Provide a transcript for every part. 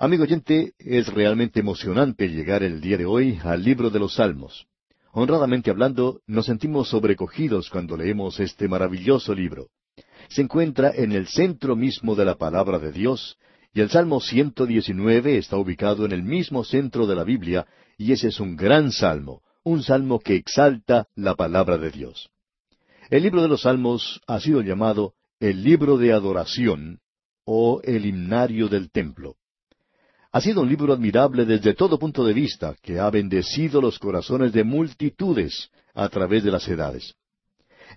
Amigo oyente, es realmente emocionante llegar el día de hoy al libro de los Salmos. Honradamente hablando, nos sentimos sobrecogidos cuando leemos este maravilloso libro. Se encuentra en el centro mismo de la palabra de Dios, y el Salmo 119 está ubicado en el mismo centro de la Biblia, y ese es un gran salmo, un salmo que exalta la palabra de Dios. El libro de los Salmos ha sido llamado el libro de adoración o el himnario del templo. Ha sido un libro admirable desde todo punto de vista, que ha bendecido los corazones de multitudes a través de las edades.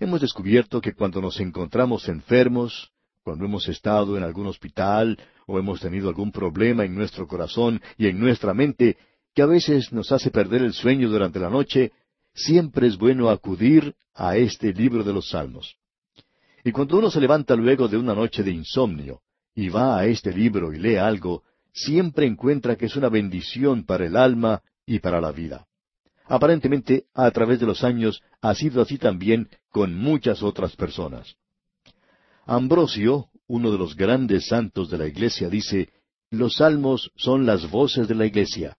Hemos descubierto que cuando nos encontramos enfermos, cuando hemos estado en algún hospital o hemos tenido algún problema en nuestro corazón y en nuestra mente que a veces nos hace perder el sueño durante la noche, siempre es bueno acudir a este libro de los Salmos. Y cuando uno se levanta luego de una noche de insomnio y va a este libro y lee algo, siempre encuentra que es una bendición para el alma y para la vida. Aparentemente, a través de los años, ha sido así también con muchas otras personas. Ambrosio, uno de los grandes santos de la Iglesia, dice, los salmos son las voces de la Iglesia.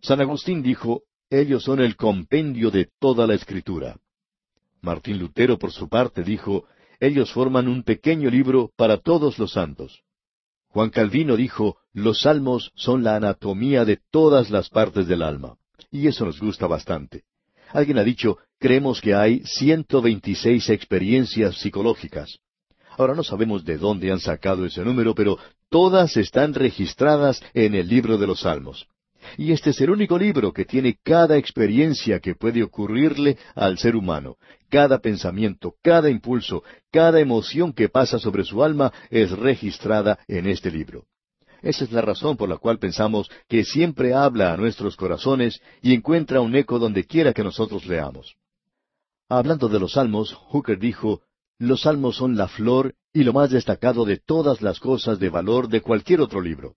San Agustín dijo, ellos son el compendio de toda la Escritura. Martín Lutero, por su parte, dijo, ellos forman un pequeño libro para todos los santos. Juan Calvino dijo, los salmos son la anatomía de todas las partes del alma. Y eso nos gusta bastante. Alguien ha dicho, creemos que hay 126 experiencias psicológicas. Ahora no sabemos de dónde han sacado ese número, pero todas están registradas en el libro de los Salmos. Y este es el único libro que tiene cada experiencia que puede ocurrirle al ser humano. Cada pensamiento, cada impulso, cada emoción que pasa sobre su alma es registrada en este libro. Esa es la razón por la cual pensamos que siempre habla a nuestros corazones y encuentra un eco donde quiera que nosotros leamos. Hablando de los salmos, Hooker dijo, los salmos son la flor y lo más destacado de todas las cosas de valor de cualquier otro libro.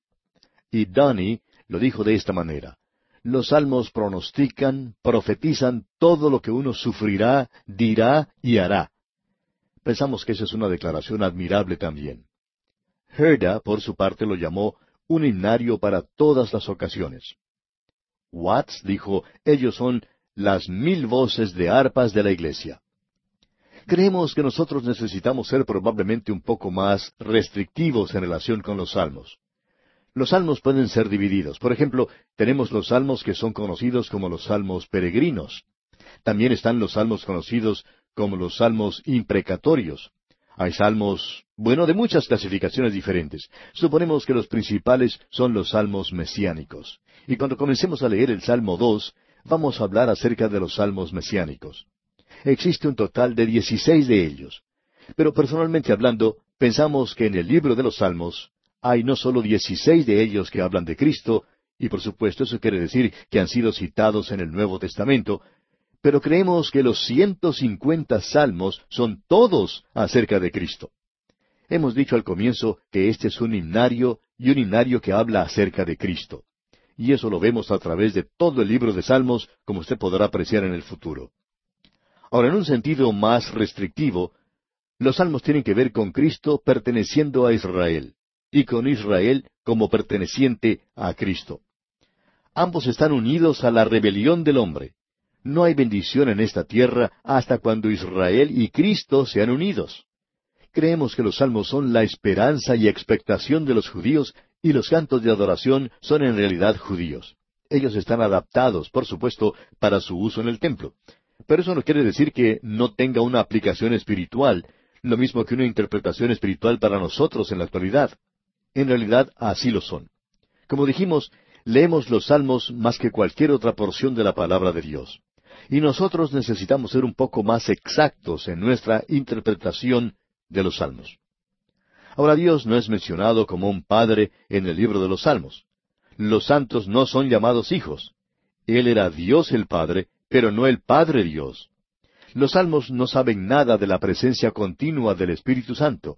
Y Donnie lo dijo de esta manera. Los salmos pronostican, profetizan todo lo que uno sufrirá, dirá y hará. Pensamos que esa es una declaración admirable también. Herda, por su parte, lo llamó un himnario para todas las ocasiones. Watts dijo, ellos son las mil voces de arpas de la iglesia. Creemos que nosotros necesitamos ser probablemente un poco más restrictivos en relación con los salmos. Los salmos pueden ser divididos. Por ejemplo, tenemos los salmos que son conocidos como los salmos peregrinos. También están los salmos conocidos como los salmos imprecatorios. Hay salmos, bueno, de muchas clasificaciones diferentes. Suponemos que los principales son los salmos mesiánicos. Y cuando comencemos a leer el Salmo 2, vamos a hablar acerca de los salmos mesiánicos. Existe un total de dieciséis de ellos. Pero personalmente hablando, pensamos que en el libro de los salmos hay no solo dieciséis de ellos que hablan de Cristo, y por supuesto eso quiere decir que han sido citados en el Nuevo Testamento, pero creemos que los ciento cincuenta salmos son todos acerca de Cristo. Hemos dicho al comienzo que este es un himnario y un himnario que habla acerca de Cristo. Y eso lo vemos a través de todo el libro de Salmos, como usted podrá apreciar en el futuro. Ahora, en un sentido más restrictivo, los salmos tienen que ver con Cristo perteneciendo a Israel y con Israel como perteneciente a Cristo. Ambos están unidos a la rebelión del hombre. No hay bendición en esta tierra hasta cuando Israel y Cristo sean unidos. Creemos que los salmos son la esperanza y expectación de los judíos y los cantos de adoración son en realidad judíos. Ellos están adaptados, por supuesto, para su uso en el templo. Pero eso no quiere decir que no tenga una aplicación espiritual, lo mismo que una interpretación espiritual para nosotros en la actualidad. En realidad así lo son. Como dijimos, leemos los salmos más que cualquier otra porción de la palabra de Dios. Y nosotros necesitamos ser un poco más exactos en nuestra interpretación de los salmos. Ahora Dios no es mencionado como un padre en el libro de los salmos. Los santos no son llamados hijos. Él era Dios el Padre, pero no el Padre Dios. Los salmos no saben nada de la presencia continua del Espíritu Santo.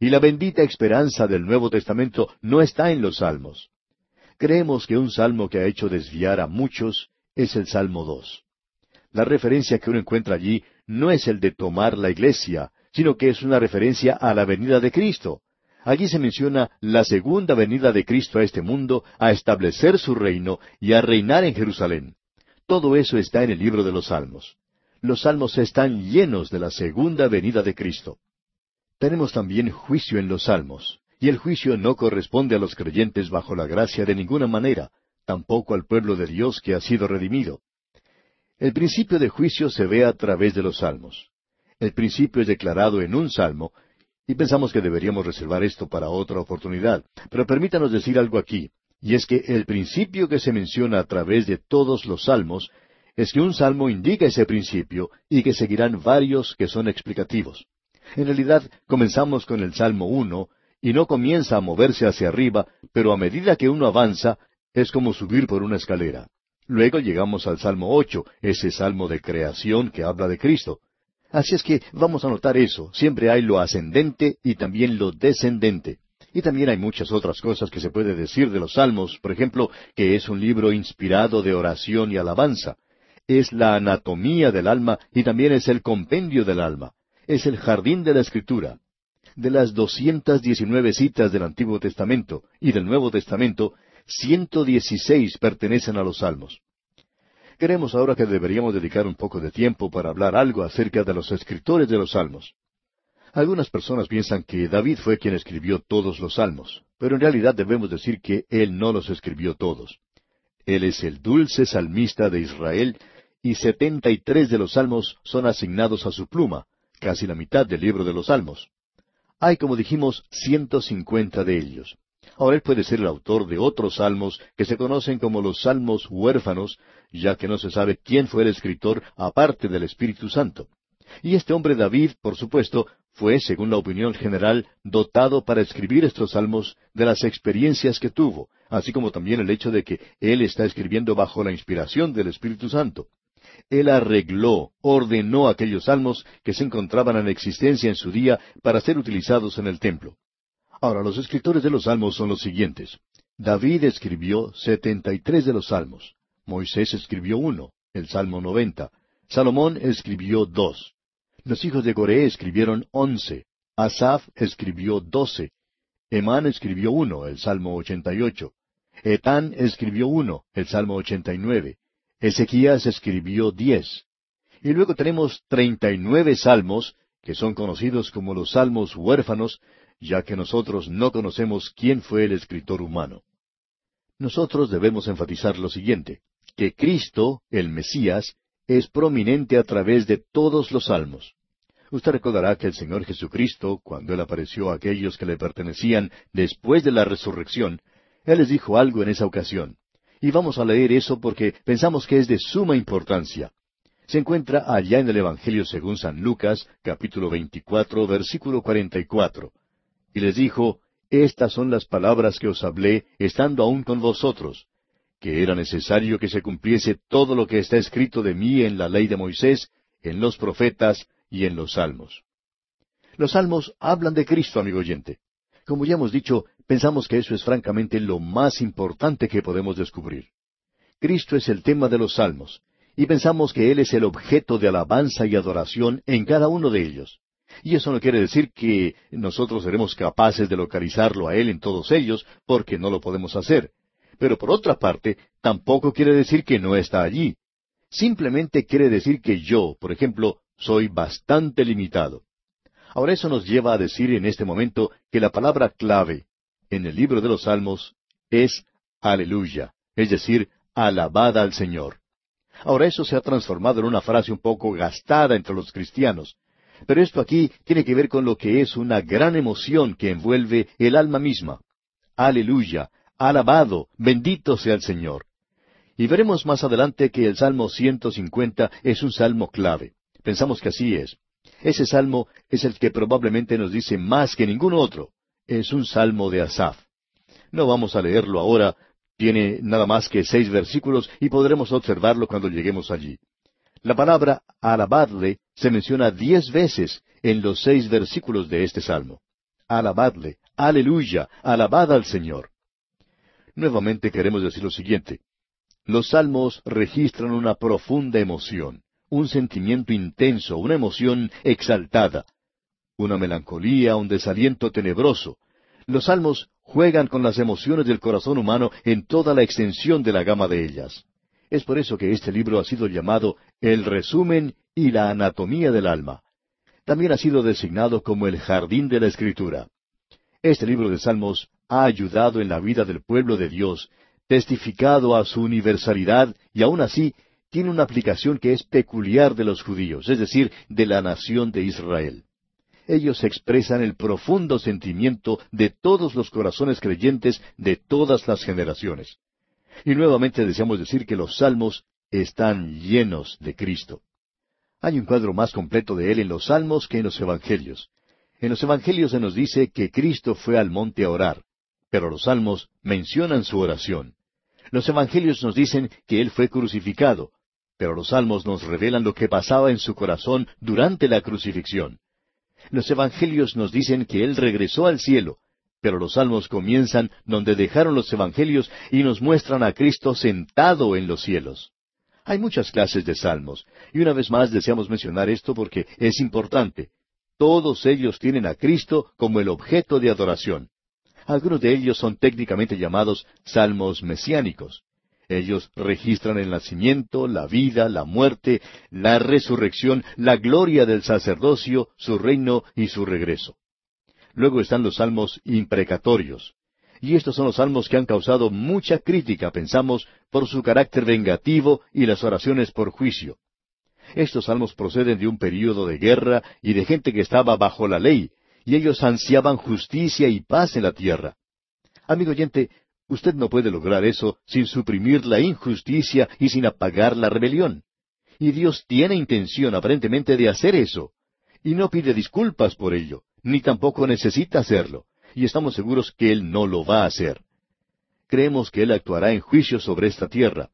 Y la bendita esperanza del Nuevo Testamento no está en los salmos. Creemos que un salmo que ha hecho desviar a muchos es el Salmo 2. La referencia que uno encuentra allí no es el de tomar la iglesia, sino que es una referencia a la venida de Cristo. Allí se menciona la segunda venida de Cristo a este mundo, a establecer su reino y a reinar en Jerusalén. Todo eso está en el libro de los Salmos. Los Salmos están llenos de la segunda venida de Cristo. Tenemos también juicio en los Salmos, y el juicio no corresponde a los creyentes bajo la gracia de ninguna manera, tampoco al pueblo de Dios que ha sido redimido. El principio de juicio se ve a través de los Salmos. El principio es declarado en un salmo, y pensamos que deberíamos reservar esto para otra oportunidad. Pero permítanos decir algo aquí, y es que el principio que se menciona a través de todos los salmos es que un salmo indica ese principio y que seguirán varios que son explicativos. En realidad, comenzamos con el Salmo uno, y no comienza a moverse hacia arriba, pero a medida que uno avanza, es como subir por una escalera. Luego llegamos al Salmo ocho, ese salmo de creación que habla de Cristo. Así es que vamos a notar eso. Siempre hay lo ascendente y también lo descendente. Y también hay muchas otras cosas que se puede decir de los Salmos, por ejemplo, que es un libro inspirado de oración y alabanza. Es la anatomía del alma y también es el compendio del alma. Es el jardín de la Escritura. De las doscientas diecinueve citas del Antiguo Testamento y del Nuevo Testamento, ciento dieciséis pertenecen a los Salmos. Queremos ahora que deberíamos dedicar un poco de tiempo para hablar algo acerca de los escritores de los salmos. Algunas personas piensan que David fue quien escribió todos los salmos, pero en realidad debemos decir que él no los escribió todos. Él es el dulce salmista de Israel y setenta y tres de los salmos son asignados a su pluma, casi la mitad del libro de los salmos. Hay, como dijimos, ciento cincuenta de ellos. Ahora él puede ser el autor de otros salmos que se conocen como los salmos huérfanos, ya que no se sabe quién fue el escritor aparte del Espíritu Santo. Y este hombre David, por supuesto, fue, según la opinión general, dotado para escribir estos salmos de las experiencias que tuvo, así como también el hecho de que él está escribiendo bajo la inspiración del Espíritu Santo. Él arregló, ordenó aquellos salmos que se encontraban en existencia en su día para ser utilizados en el templo. Ahora, los escritores de los salmos son los siguientes. David escribió setenta y tres de los salmos. Moisés escribió uno, el Salmo noventa. Salomón escribió dos. Los hijos de Coré escribieron once. Asaf escribió doce. Emán escribió uno, el Salmo ochenta y ocho. Etán escribió uno, el Salmo ochenta y nueve. Ezequías escribió diez. Y luego tenemos treinta y nueve salmos, que son conocidos como los salmos huérfanos, ya que nosotros no conocemos quién fue el escritor humano. Nosotros debemos enfatizar lo siguiente, que Cristo, el Mesías, es prominente a través de todos los salmos. Usted recordará que el Señor Jesucristo, cuando Él apareció a aquellos que le pertenecían después de la resurrección, Él les dijo algo en esa ocasión. Y vamos a leer eso porque pensamos que es de suma importancia. Se encuentra allá en el Evangelio según San Lucas, capítulo 24, versículo 44 y les dijo, Estas son las palabras que os hablé estando aún con vosotros, que era necesario que se cumpliese todo lo que está escrito de mí en la ley de Moisés, en los profetas y en los salmos. Los salmos hablan de Cristo, amigo oyente. Como ya hemos dicho, pensamos que eso es francamente lo más importante que podemos descubrir. Cristo es el tema de los salmos, y pensamos que Él es el objeto de alabanza y adoración en cada uno de ellos. Y eso no quiere decir que nosotros seremos capaces de localizarlo a Él en todos ellos, porque no lo podemos hacer. Pero por otra parte, tampoco quiere decir que no está allí. Simplemente quiere decir que yo, por ejemplo, soy bastante limitado. Ahora eso nos lleva a decir en este momento que la palabra clave en el libro de los Salmos es aleluya, es decir, alabada al Señor. Ahora eso se ha transformado en una frase un poco gastada entre los cristianos, pero esto aquí tiene que ver con lo que es una gran emoción que envuelve el alma misma. Aleluya, alabado, bendito sea el Señor. Y veremos más adelante que el Salmo 150 es un salmo clave. Pensamos que así es. Ese salmo es el que probablemente nos dice más que ningún otro. Es un salmo de Asaf. No vamos a leerlo ahora, tiene nada más que seis versículos y podremos observarlo cuando lleguemos allí. La palabra alabadle se menciona diez veces en los seis versículos de este salmo. Alabadle, aleluya, alabad al Señor. Nuevamente queremos decir lo siguiente. Los salmos registran una profunda emoción, un sentimiento intenso, una emoción exaltada, una melancolía, un desaliento tenebroso, Los salmos juegan con las emociones del corazón humano en toda la extensión de la gama de ellas. Es por eso que este libro ha sido llamado el resumen y la anatomía del alma. También ha sido designado como el jardín de la escritura. Este libro de Salmos ha ayudado en la vida del pueblo de Dios, testificado a su universalidad y aún así tiene una aplicación que es peculiar de los judíos, es decir, de la nación de Israel. Ellos expresan el profundo sentimiento de todos los corazones creyentes de todas las generaciones. Y nuevamente deseamos decir que los salmos están llenos de Cristo. Hay un cuadro más completo de Él en los salmos que en los evangelios. En los evangelios se nos dice que Cristo fue al monte a orar, pero los salmos mencionan su oración. Los evangelios nos dicen que Él fue crucificado, pero los salmos nos revelan lo que pasaba en su corazón durante la crucifixión. Los evangelios nos dicen que Él regresó al cielo, pero los salmos comienzan donde dejaron los evangelios y nos muestran a Cristo sentado en los cielos. Hay muchas clases de salmos, y una vez más deseamos mencionar esto porque es importante. Todos ellos tienen a Cristo como el objeto de adoración. Algunos de ellos son técnicamente llamados salmos mesiánicos. Ellos registran el nacimiento, la vida, la muerte, la resurrección, la gloria del sacerdocio, su reino y su regreso. Luego están los salmos imprecatorios. Y estos son los salmos que han causado mucha crítica, pensamos, por su carácter vengativo y las oraciones por juicio. Estos salmos proceden de un período de guerra y de gente que estaba bajo la ley, y ellos ansiaban justicia y paz en la tierra. Amigo oyente, Usted no puede lograr eso sin suprimir la injusticia y sin apagar la rebelión. Y Dios tiene intención aparentemente de hacer eso. Y no pide disculpas por ello, ni tampoco necesita hacerlo. Y estamos seguros que Él no lo va a hacer. Creemos que Él actuará en juicio sobre esta tierra.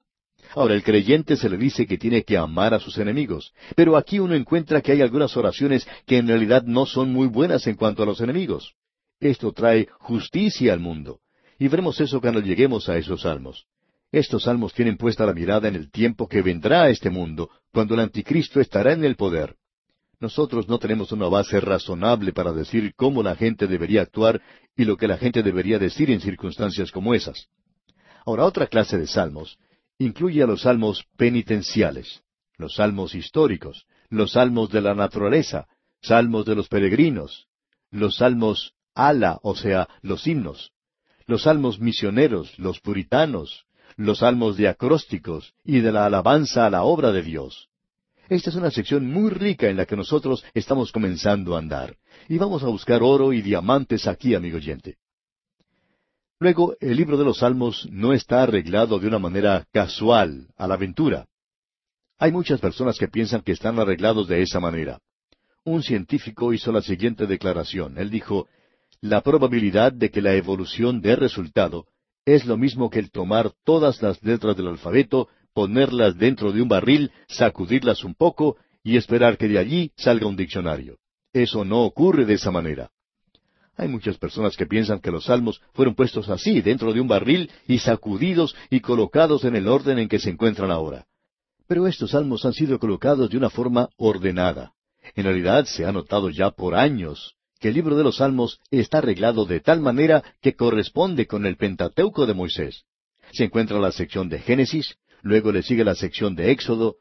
Ahora, el creyente se le dice que tiene que amar a sus enemigos, pero aquí uno encuentra que hay algunas oraciones que en realidad no son muy buenas en cuanto a los enemigos. Esto trae justicia al mundo. Y veremos eso cuando lleguemos a esos salmos. Estos salmos tienen puesta la mirada en el tiempo que vendrá a este mundo, cuando el anticristo estará en el poder. Nosotros no tenemos una base razonable para decir cómo la gente debería actuar y lo que la gente debería decir en circunstancias como esas. Ahora, otra clase de salmos incluye a los salmos penitenciales, los salmos históricos, los salmos de la naturaleza, salmos de los peregrinos, los salmos ala, o sea, los himnos, los salmos misioneros, los puritanos, los salmos de acrósticos y de la alabanza a la obra de Dios. Esta es una sección muy rica en la que nosotros estamos comenzando a andar. Y vamos a buscar oro y diamantes aquí, amigo oyente. Luego, el libro de los Salmos no está arreglado de una manera casual, a la aventura. Hay muchas personas que piensan que están arreglados de esa manera. Un científico hizo la siguiente declaración. Él dijo, la probabilidad de que la evolución dé resultado es lo mismo que el tomar todas las letras del alfabeto, ponerlas dentro de un barril, sacudirlas un poco y esperar que de allí salga un diccionario. Eso no ocurre de esa manera. Hay muchas personas que piensan que los salmos fueron puestos así, dentro de un barril, y sacudidos y colocados en el orden en que se encuentran ahora. Pero estos salmos han sido colocados de una forma ordenada. En realidad se ha notado ya por años que el libro de los Salmos está arreglado de tal manera que corresponde con el Pentateuco de Moisés. Se encuentra la sección de Génesis, luego le sigue la sección de Éxodo,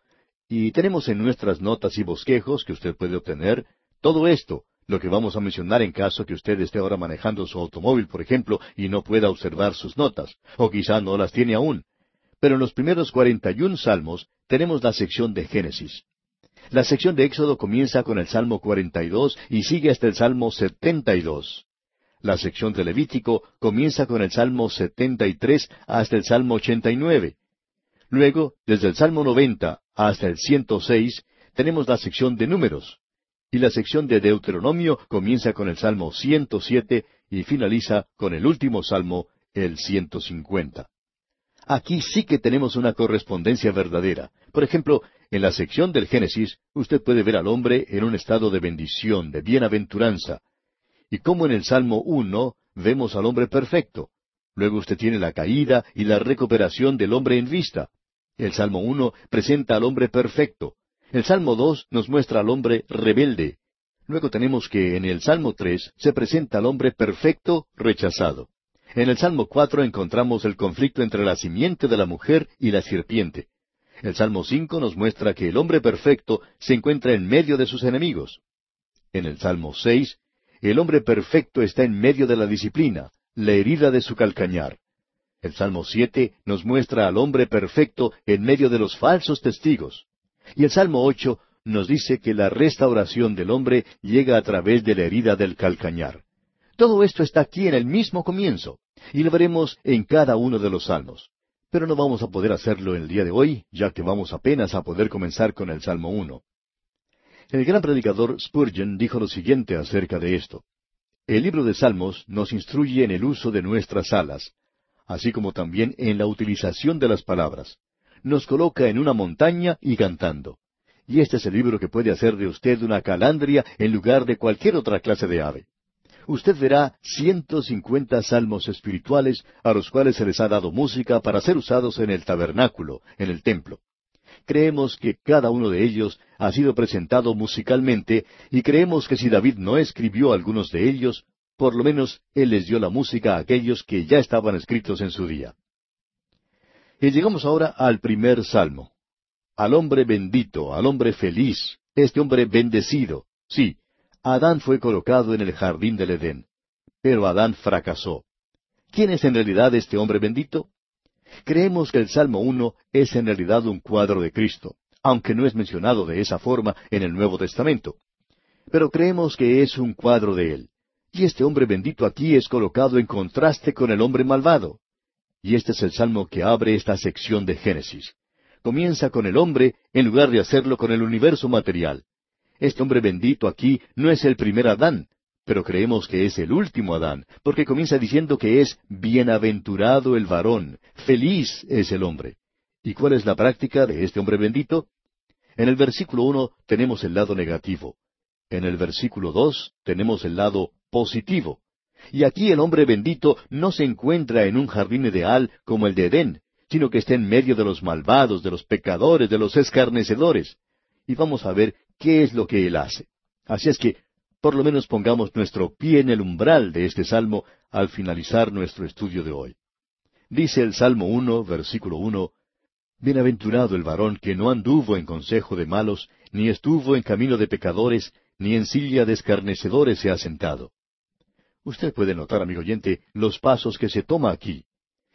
y tenemos en nuestras notas y bosquejos que usted puede obtener todo esto, lo que vamos a mencionar en caso que usted esté ahora manejando su automóvil, por ejemplo, y no pueda observar sus notas, o quizá no las tiene aún. Pero en los primeros cuarenta y un salmos tenemos la sección de Génesis. La sección de Éxodo comienza con el Salmo 42 y sigue hasta el Salmo 72. La sección de Levítico comienza con el Salmo 73 hasta el Salmo 89. Luego, desde el Salmo 90 hasta el 106, tenemos la sección de Números. Y la sección de Deuteronomio comienza con el Salmo 107 y finaliza con el último Salmo, el 150. Aquí sí que tenemos una correspondencia verdadera. Por ejemplo, en la sección del Génesis, usted puede ver al hombre en un estado de bendición, de bienaventuranza. Y como en el Salmo 1 vemos al hombre perfecto. Luego usted tiene la caída y la recuperación del hombre en vista. El Salmo 1 presenta al hombre perfecto. El Salmo 2 nos muestra al hombre rebelde. Luego tenemos que en el Salmo tres se presenta al hombre perfecto rechazado. En el Salmo cuatro encontramos el conflicto entre la simiente de la mujer y la serpiente. El Salmo cinco nos muestra que el hombre perfecto se encuentra en medio de sus enemigos. En el Salmo seis, el hombre perfecto está en medio de la disciplina, la herida de su calcañar. El Salmo siete nos muestra al hombre perfecto en medio de los falsos testigos. Y el Salmo ocho nos dice que la restauración del hombre llega a través de la herida del calcañar. Todo esto está aquí en el mismo comienzo, y lo veremos en cada uno de los salmos. Pero no vamos a poder hacerlo el día de hoy, ya que vamos apenas a poder comenzar con el Salmo 1. El gran predicador Spurgeon dijo lo siguiente acerca de esto. El libro de Salmos nos instruye en el uso de nuestras alas, así como también en la utilización de las palabras. Nos coloca en una montaña y cantando y este es el libro que puede hacer de usted una calandria en lugar de cualquier otra clase de ave. Usted verá ciento cincuenta salmos espirituales a los cuales se les ha dado música para ser usados en el tabernáculo, en el templo. Creemos que cada uno de ellos ha sido presentado musicalmente y creemos que si David no escribió algunos de ellos, por lo menos él les dio la música a aquellos que ya estaban escritos en su día. Y llegamos ahora al primer salmo al hombre bendito, al hombre feliz, este hombre bendecido. Sí, Adán fue colocado en el jardín del Edén, pero Adán fracasó. ¿Quién es en realidad este hombre bendito? Creemos que el Salmo 1 es en realidad un cuadro de Cristo, aunque no es mencionado de esa forma en el Nuevo Testamento. Pero creemos que es un cuadro de él. Y este hombre bendito aquí es colocado en contraste con el hombre malvado. Y este es el salmo que abre esta sección de Génesis comienza con el hombre en lugar de hacerlo con el universo material. Este hombre bendito aquí no es el primer Adán, pero creemos que es el último Adán, porque comienza diciendo que es bienaventurado el varón, feliz es el hombre. ¿Y cuál es la práctica de este hombre bendito? En el versículo uno tenemos el lado negativo. En el versículo dos tenemos el lado positivo. Y aquí el hombre bendito no se encuentra en un jardín ideal como el de Edén, sino que está en medio de los malvados, de los pecadores, de los escarnecedores. Y vamos a ver qué es lo que Él hace. Así es que, por lo menos pongamos nuestro pie en el umbral de este salmo al finalizar nuestro estudio de hoy. Dice el Salmo 1, versículo 1, Bienaventurado el varón que no anduvo en consejo de malos, ni estuvo en camino de pecadores, ni en silla de escarnecedores se ha sentado. Usted puede notar, amigo oyente, los pasos que se toma aquí.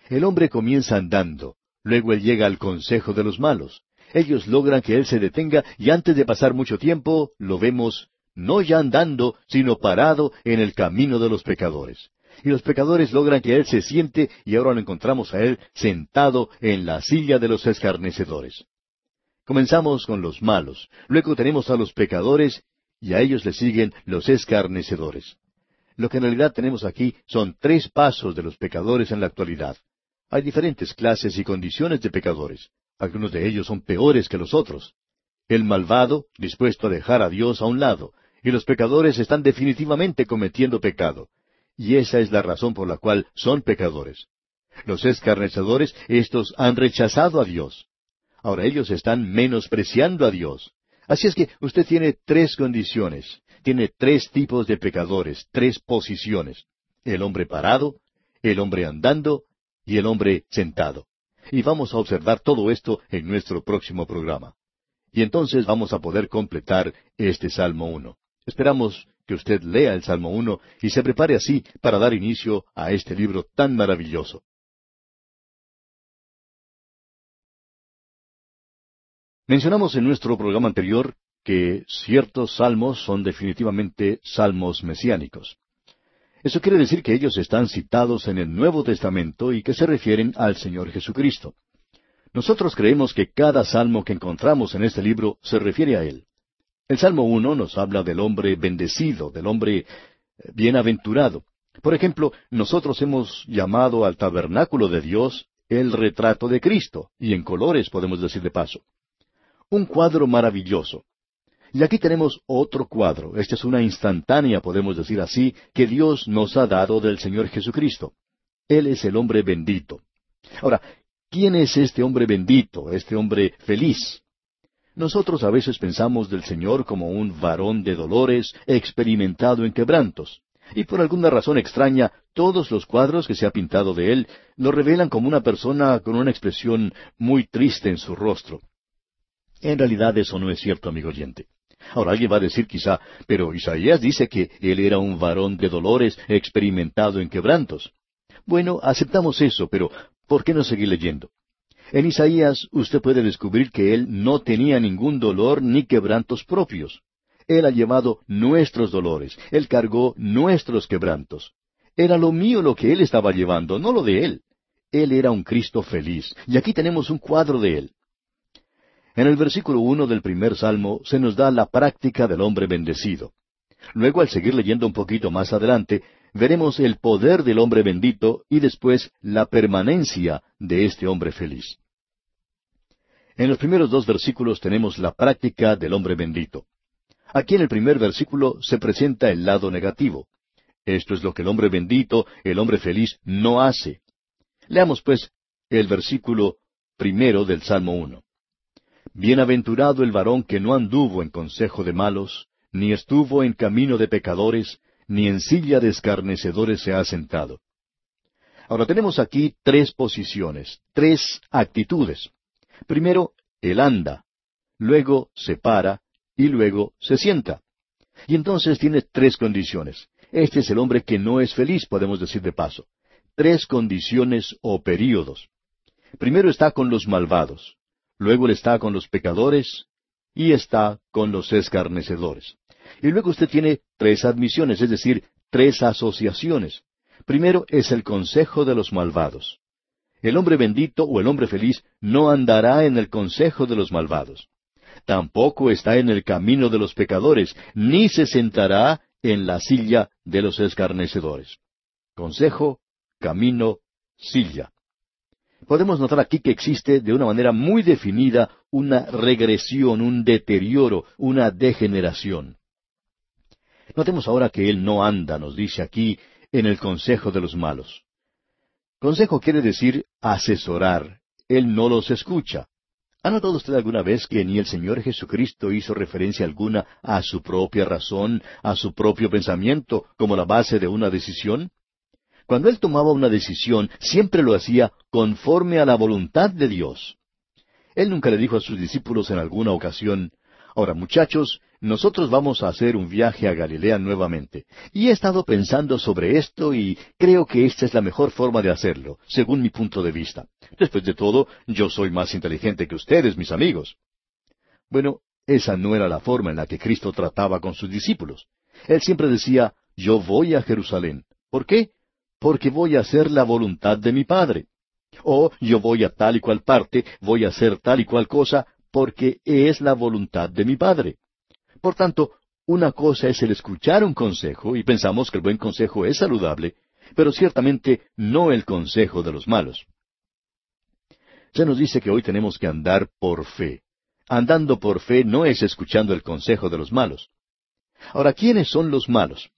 El hombre comienza andando, luego él llega al consejo de los malos. Ellos logran que él se detenga y antes de pasar mucho tiempo lo vemos no ya andando, sino parado en el camino de los pecadores. Y los pecadores logran que él se siente y ahora lo encontramos a él sentado en la silla de los escarnecedores. Comenzamos con los malos, luego tenemos a los pecadores y a ellos le siguen los escarnecedores. Lo que en realidad tenemos aquí son tres pasos de los pecadores en la actualidad. Hay diferentes clases y condiciones de pecadores. Algunos de ellos son peores que los otros. El malvado, dispuesto a dejar a Dios a un lado, y los pecadores están definitivamente cometiendo pecado. Y esa es la razón por la cual son pecadores. Los escarnecedores, estos han rechazado a Dios. Ahora ellos están menospreciando a Dios. Así es que usted tiene tres condiciones, tiene tres tipos de pecadores, tres posiciones. El hombre parado, el hombre andando y el hombre sentado. Y vamos a observar todo esto en nuestro próximo programa. Y entonces vamos a poder completar este Salmo 1. Esperamos que usted lea el Salmo 1 y se prepare así para dar inicio a este libro tan maravilloso. Mencionamos en nuestro programa anterior que ciertos salmos son definitivamente salmos mesiánicos. Eso quiere decir que ellos están citados en el Nuevo Testamento y que se refieren al Señor Jesucristo. Nosotros creemos que cada salmo que encontramos en este libro se refiere a Él. El Salmo 1 nos habla del hombre bendecido, del hombre eh, bienaventurado. Por ejemplo, nosotros hemos llamado al tabernáculo de Dios el retrato de Cristo, y en colores podemos decir de paso. Un cuadro maravilloso, y aquí tenemos otro cuadro. Esta es una instantánea, podemos decir así, que Dios nos ha dado del Señor Jesucristo. Él es el hombre bendito. Ahora, ¿quién es este hombre bendito, este hombre feliz? Nosotros a veces pensamos del Señor como un varón de dolores, experimentado en quebrantos. Y por alguna razón extraña, todos los cuadros que se ha pintado de él lo revelan como una persona con una expresión muy triste en su rostro. En realidad eso no es cierto, amigo oyente. Ahora alguien va a decir quizá, pero Isaías dice que él era un varón de dolores, experimentado en quebrantos. Bueno, aceptamos eso, pero ¿por qué no seguir leyendo? En Isaías usted puede descubrir que él no tenía ningún dolor ni quebrantos propios. Él ha llevado nuestros dolores, Él cargó nuestros quebrantos. Era lo mío lo que Él estaba llevando, no lo de Él. Él era un Cristo feliz, y aquí tenemos un cuadro de Él. En el versículo uno del primer salmo se nos da la práctica del hombre bendecido. Luego, al seguir leyendo un poquito más adelante, veremos el poder del hombre bendito y después la permanencia de este hombre feliz. En los primeros dos versículos tenemos la práctica del hombre bendito. Aquí en el primer versículo se presenta el lado negativo. Esto es lo que el hombre bendito, el hombre feliz, no hace. Leamos pues el versículo primero del Salmo 1. Bienaventurado el varón que no anduvo en consejo de malos, ni estuvo en camino de pecadores, ni en silla de escarnecedores se ha sentado. Ahora tenemos aquí tres posiciones, tres actitudes. Primero, él anda, luego se para y luego se sienta. Y entonces tiene tres condiciones. Este es el hombre que no es feliz, podemos decir de paso. Tres condiciones o períodos. Primero está con los malvados, luego él está con los pecadores y está con los escarnecedores. Y luego usted tiene tres admisiones, es decir, tres asociaciones. Primero es el consejo de los malvados. El hombre bendito o el hombre feliz no andará en el consejo de los malvados. Tampoco está en el camino de los pecadores, ni se sentará en la silla de los escarnecedores. Consejo, camino, silla. Podemos notar aquí que existe de una manera muy definida una regresión, un deterioro, una degeneración. Notemos ahora que Él no anda, nos dice aquí, en el consejo de los malos. Consejo quiere decir asesorar. Él no los escucha. ¿Ha notado usted alguna vez que ni el Señor Jesucristo hizo referencia alguna a su propia razón, a su propio pensamiento, como la base de una decisión? Cuando Él tomaba una decisión, siempre lo hacía conforme a la voluntad de Dios. Él nunca le dijo a sus discípulos en alguna ocasión, Ahora, muchachos, nosotros vamos a hacer un viaje a Galilea nuevamente. Y he estado pensando sobre esto y creo que esta es la mejor forma de hacerlo, según mi punto de vista. Después de todo, yo soy más inteligente que ustedes, mis amigos. Bueno, esa no era la forma en la que Cristo trataba con sus discípulos. Él siempre decía, yo voy a Jerusalén. ¿Por qué? Porque voy a hacer la voluntad de mi Padre. O yo voy a tal y cual parte, voy a hacer tal y cual cosa, porque es la voluntad de mi Padre. Por tanto, una cosa es el escuchar un consejo, y pensamos que el buen consejo es saludable, pero ciertamente no el consejo de los malos. Se nos dice que hoy tenemos que andar por fe. Andando por fe no es escuchando el consejo de los malos. Ahora, ¿quiénes son los malos?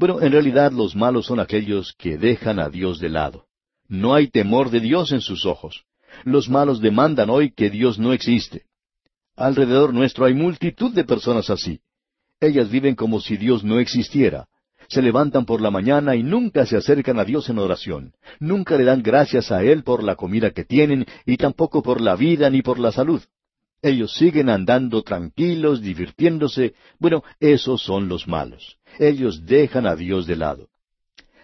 Bueno, en realidad los malos son aquellos que dejan a Dios de lado. No hay temor de Dios en sus ojos. Los malos demandan hoy que Dios no existe. Alrededor nuestro hay multitud de personas así. Ellas viven como si Dios no existiera. Se levantan por la mañana y nunca se acercan a Dios en oración. Nunca le dan gracias a Él por la comida que tienen y tampoco por la vida ni por la salud. Ellos siguen andando tranquilos, divirtiéndose. Bueno, esos son los malos. Ellos dejan a Dios de lado.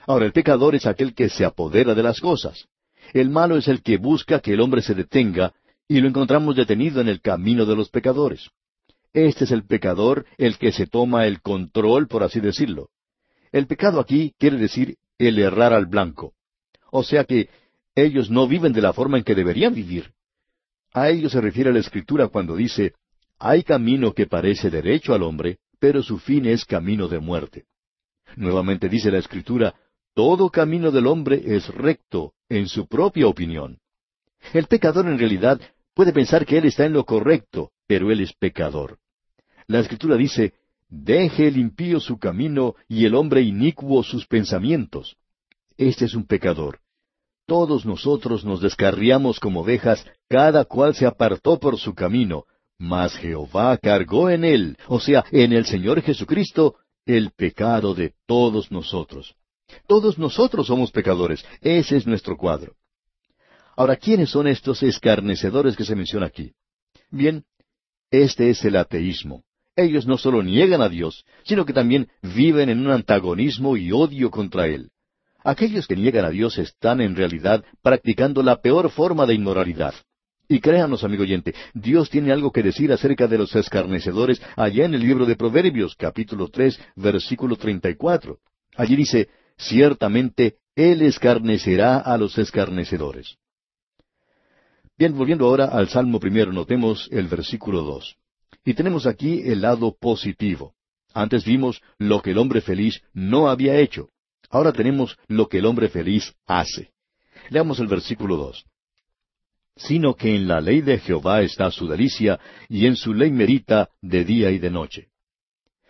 Ahora, el pecador es aquel que se apodera de las cosas. El malo es el que busca que el hombre se detenga y lo encontramos detenido en el camino de los pecadores. Este es el pecador el que se toma el control, por así decirlo. El pecado aquí quiere decir el errar al blanco. O sea que ellos no viven de la forma en que deberían vivir. A ellos se refiere la Escritura cuando dice, hay camino que parece derecho al hombre, pero su fin es camino de muerte. Nuevamente dice la Escritura, todo camino del hombre es recto en su propia opinión. El pecador en realidad puede pensar que él está en lo correcto, pero él es pecador. La escritura dice, deje el impío su camino y el hombre inicuo sus pensamientos. Este es un pecador. Todos nosotros nos descarriamos como ovejas, cada cual se apartó por su camino, mas Jehová cargó en él, o sea, en el Señor Jesucristo, el pecado de todos nosotros. Todos nosotros somos pecadores. Ese es nuestro cuadro. Ahora, ¿quiénes son estos escarnecedores que se menciona aquí? Bien, este es el ateísmo. Ellos no solo niegan a Dios, sino que también viven en un antagonismo y odio contra Él. Aquellos que niegan a Dios están en realidad practicando la peor forma de inmoralidad. Y créanos, amigo oyente, Dios tiene algo que decir acerca de los escarnecedores allá en el libro de Proverbios, capítulo tres, versículo treinta y cuatro. Allí dice, ciertamente Él escarnecerá a los escarnecedores. Bien, volviendo ahora al Salmo primero, notemos el versículo dos. Y tenemos aquí el lado positivo. Antes vimos lo que el hombre feliz no había hecho. Ahora tenemos lo que el hombre feliz hace. Leamos el versículo dos. Sino que en la ley de Jehová está su delicia, y en su ley medita de día y de noche.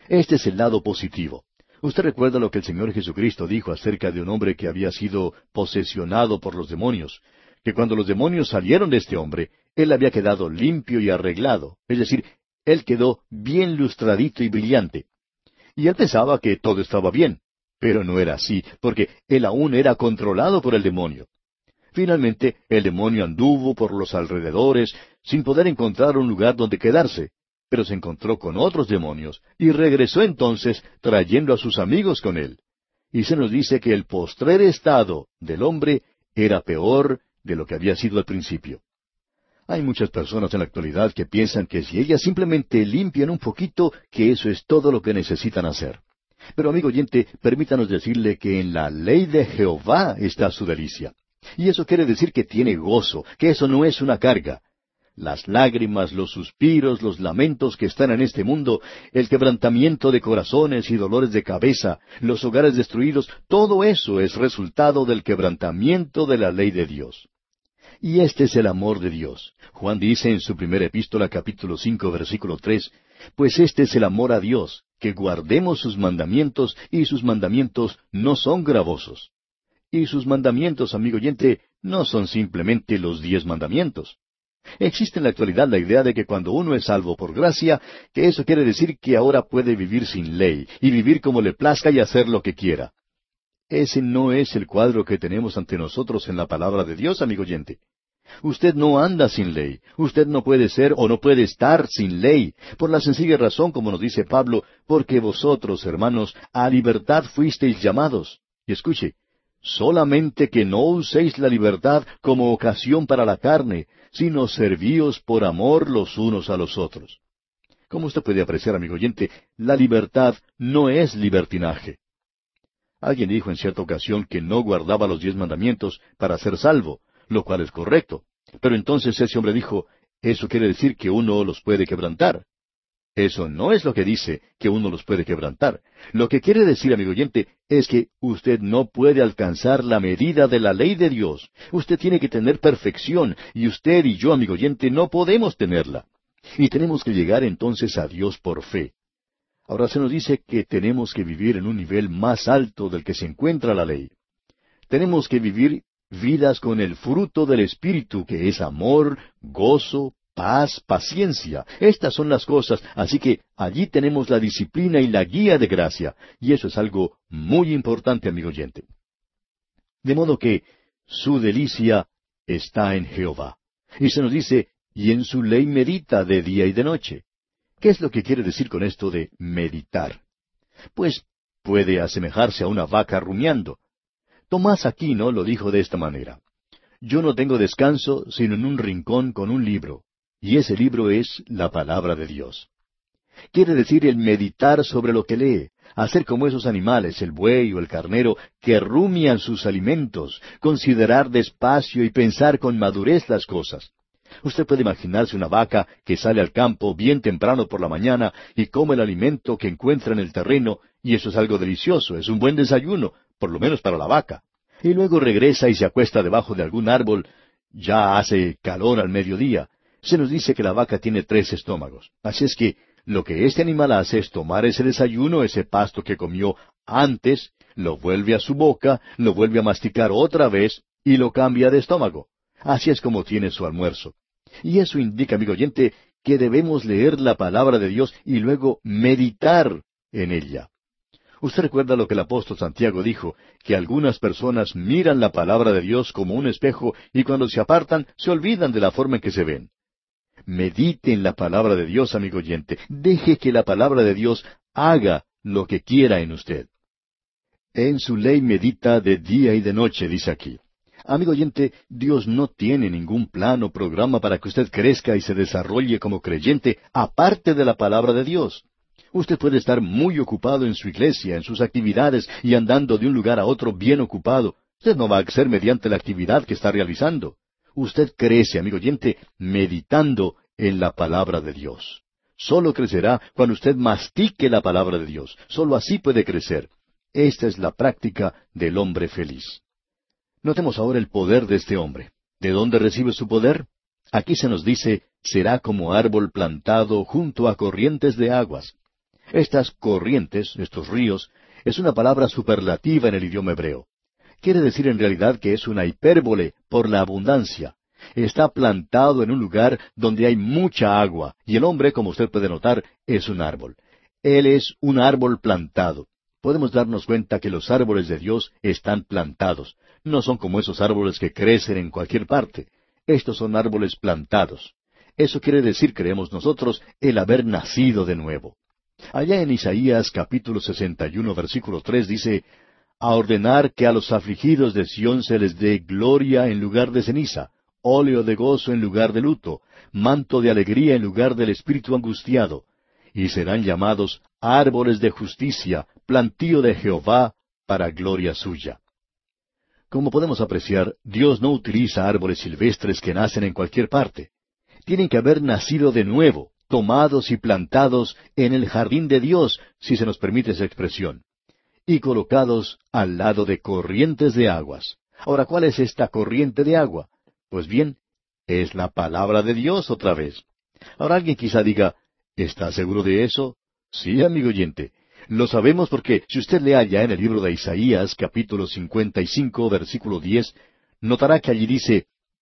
Este es el lado positivo. Usted recuerda lo que el Señor Jesucristo dijo acerca de un hombre que había sido posesionado por los demonios, que cuando los demonios salieron de este hombre, él había quedado limpio y arreglado, es decir, él quedó bien lustradito y brillante. Y él pensaba que todo estaba bien, pero no era así, porque él aún era controlado por el demonio. Finalmente, el demonio anduvo por los alrededores sin poder encontrar un lugar donde quedarse, pero se encontró con otros demonios y regresó entonces trayendo a sus amigos con él. Y se nos dice que el postrer estado del hombre era peor de lo que había sido al principio. Hay muchas personas en la actualidad que piensan que si ellas simplemente limpian un poquito, que eso es todo lo que necesitan hacer. Pero amigo oyente, permítanos decirle que en la ley de Jehová está su delicia. Y eso quiere decir que tiene gozo, que eso no es una carga, las lágrimas, los suspiros, los lamentos que están en este mundo, el quebrantamiento de corazones y dolores de cabeza, los hogares destruidos, todo eso es resultado del quebrantamiento de la ley de Dios. Y este es el amor de Dios. Juan dice en su primera epístola capítulo cinco versículo tres, Pues este es el amor a Dios, que guardemos sus mandamientos, y sus mandamientos no son gravosos. Y sus mandamientos, amigo oyente, no son simplemente los diez mandamientos. Existe en la actualidad la idea de que cuando uno es salvo por gracia, que eso quiere decir que ahora puede vivir sin ley y vivir como le plazca y hacer lo que quiera. Ese no es el cuadro que tenemos ante nosotros en la palabra de Dios, amigo oyente. Usted no anda sin ley, usted no puede ser o no puede estar sin ley, por la sencilla razón, como nos dice Pablo, porque vosotros, hermanos, a libertad fuisteis llamados. Y escuche, solamente que no uséis la libertad como ocasión para la carne, sino servíos por amor los unos a los otros. Como usted puede apreciar, amigo oyente, la libertad no es libertinaje. Alguien dijo en cierta ocasión que no guardaba los diez mandamientos para ser salvo, lo cual es correcto. Pero entonces ese hombre dijo, eso quiere decir que uno los puede quebrantar. Eso no es lo que dice que uno los puede quebrantar. Lo que quiere decir, amigo oyente, es que usted no puede alcanzar la medida de la ley de Dios. Usted tiene que tener perfección, y usted y yo, amigo oyente, no podemos tenerla. Y tenemos que llegar entonces a Dios por fe. Ahora se nos dice que tenemos que vivir en un nivel más alto del que se encuentra la ley. Tenemos que vivir vidas con el fruto del Espíritu, que es amor, gozo, paz, paciencia. Estas son las cosas, así que allí tenemos la disciplina y la guía de gracia, y eso es algo muy importante, amigo oyente. De modo que su delicia está en Jehová. Y se nos dice, y en su ley medita de día y de noche. ¿Qué es lo que quiere decir con esto de meditar? Pues puede asemejarse a una vaca rumiando. Tomás Aquino lo dijo de esta manera. Yo no tengo descanso sino en un rincón con un libro, y ese libro es la palabra de Dios. Quiere decir el meditar sobre lo que lee, hacer como esos animales, el buey o el carnero, que rumian sus alimentos, considerar despacio y pensar con madurez las cosas. Usted puede imaginarse una vaca que sale al campo bien temprano por la mañana y come el alimento que encuentra en el terreno, y eso es algo delicioso, es un buen desayuno, por lo menos para la vaca. Y luego regresa y se acuesta debajo de algún árbol, ya hace calor al mediodía, se nos dice que la vaca tiene tres estómagos. Así es que lo que este animal hace es tomar ese desayuno, ese pasto que comió antes, lo vuelve a su boca, lo vuelve a masticar otra vez y lo cambia de estómago. Así es como tiene su almuerzo. Y eso indica, amigo oyente, que debemos leer la palabra de Dios y luego meditar en ella. Usted recuerda lo que el apóstol Santiago dijo, que algunas personas miran la palabra de Dios como un espejo y cuando se apartan se olvidan de la forma en que se ven. Medite en la palabra de Dios, amigo oyente. Deje que la palabra de Dios haga lo que quiera en usted. En su ley medita de día y de noche, dice aquí. Amigo oyente, Dios no tiene ningún plan o programa para que usted crezca y se desarrolle como creyente aparte de la palabra de Dios. Usted puede estar muy ocupado en su iglesia, en sus actividades y andando de un lugar a otro bien ocupado. Usted no va a ser mediante la actividad que está realizando. Usted crece, amigo oyente, meditando en la palabra de Dios. Solo crecerá cuando usted mastique la palabra de Dios. Solo así puede crecer. Esta es la práctica del hombre feliz. Notemos ahora el poder de este hombre. ¿De dónde recibe su poder? Aquí se nos dice, será como árbol plantado junto a corrientes de aguas. Estas corrientes, estos ríos, es una palabra superlativa en el idioma hebreo. Quiere decir en realidad que es una hipérbole por la abundancia. Está plantado en un lugar donde hay mucha agua, y el hombre, como usted puede notar, es un árbol. Él es un árbol plantado. Podemos darnos cuenta que los árboles de Dios están plantados. No son como esos árboles que crecen en cualquier parte. Estos son árboles plantados. Eso quiere decir, creemos nosotros, el haber nacido de nuevo. Allá en Isaías capítulo 61 versículo 3 dice, a ordenar que a los afligidos de Sión se les dé gloria en lugar de ceniza, óleo de gozo en lugar de luto, manto de alegría en lugar del espíritu angustiado, y serán llamados árboles de justicia, plantío de Jehová, para gloria suya. Como podemos apreciar, Dios no utiliza árboles silvestres que nacen en cualquier parte. Tienen que haber nacido de nuevo, tomados y plantados en el jardín de Dios, si se nos permite esa expresión, y colocados al lado de corrientes de aguas. Ahora, ¿cuál es esta corriente de agua? Pues bien, es la palabra de Dios otra vez. Ahora alguien quizá diga, ¿está seguro de eso? Sí, amigo oyente. Lo sabemos porque si usted lee allá en el libro de Isaías, capítulo 55, versículo 10, notará que allí dice,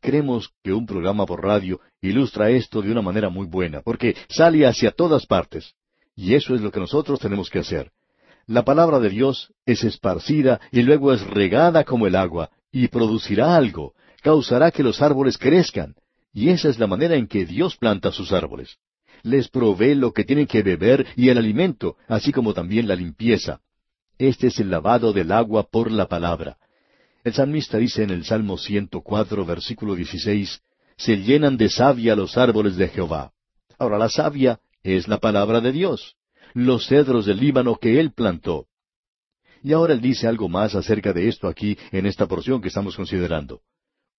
Creemos que un programa por radio ilustra esto de una manera muy buena, porque sale hacia todas partes. Y eso es lo que nosotros tenemos que hacer. La palabra de Dios es esparcida y luego es regada como el agua, y producirá algo, causará que los árboles crezcan. Y esa es la manera en que Dios planta sus árboles. Les provee lo que tienen que beber y el alimento, así como también la limpieza. Este es el lavado del agua por la palabra. El salmista dice en el Salmo 104, versículo 16, se llenan de savia los árboles de Jehová. Ahora la savia es la palabra de Dios, los cedros del Líbano que él plantó. Y ahora él dice algo más acerca de esto aquí en esta porción que estamos considerando.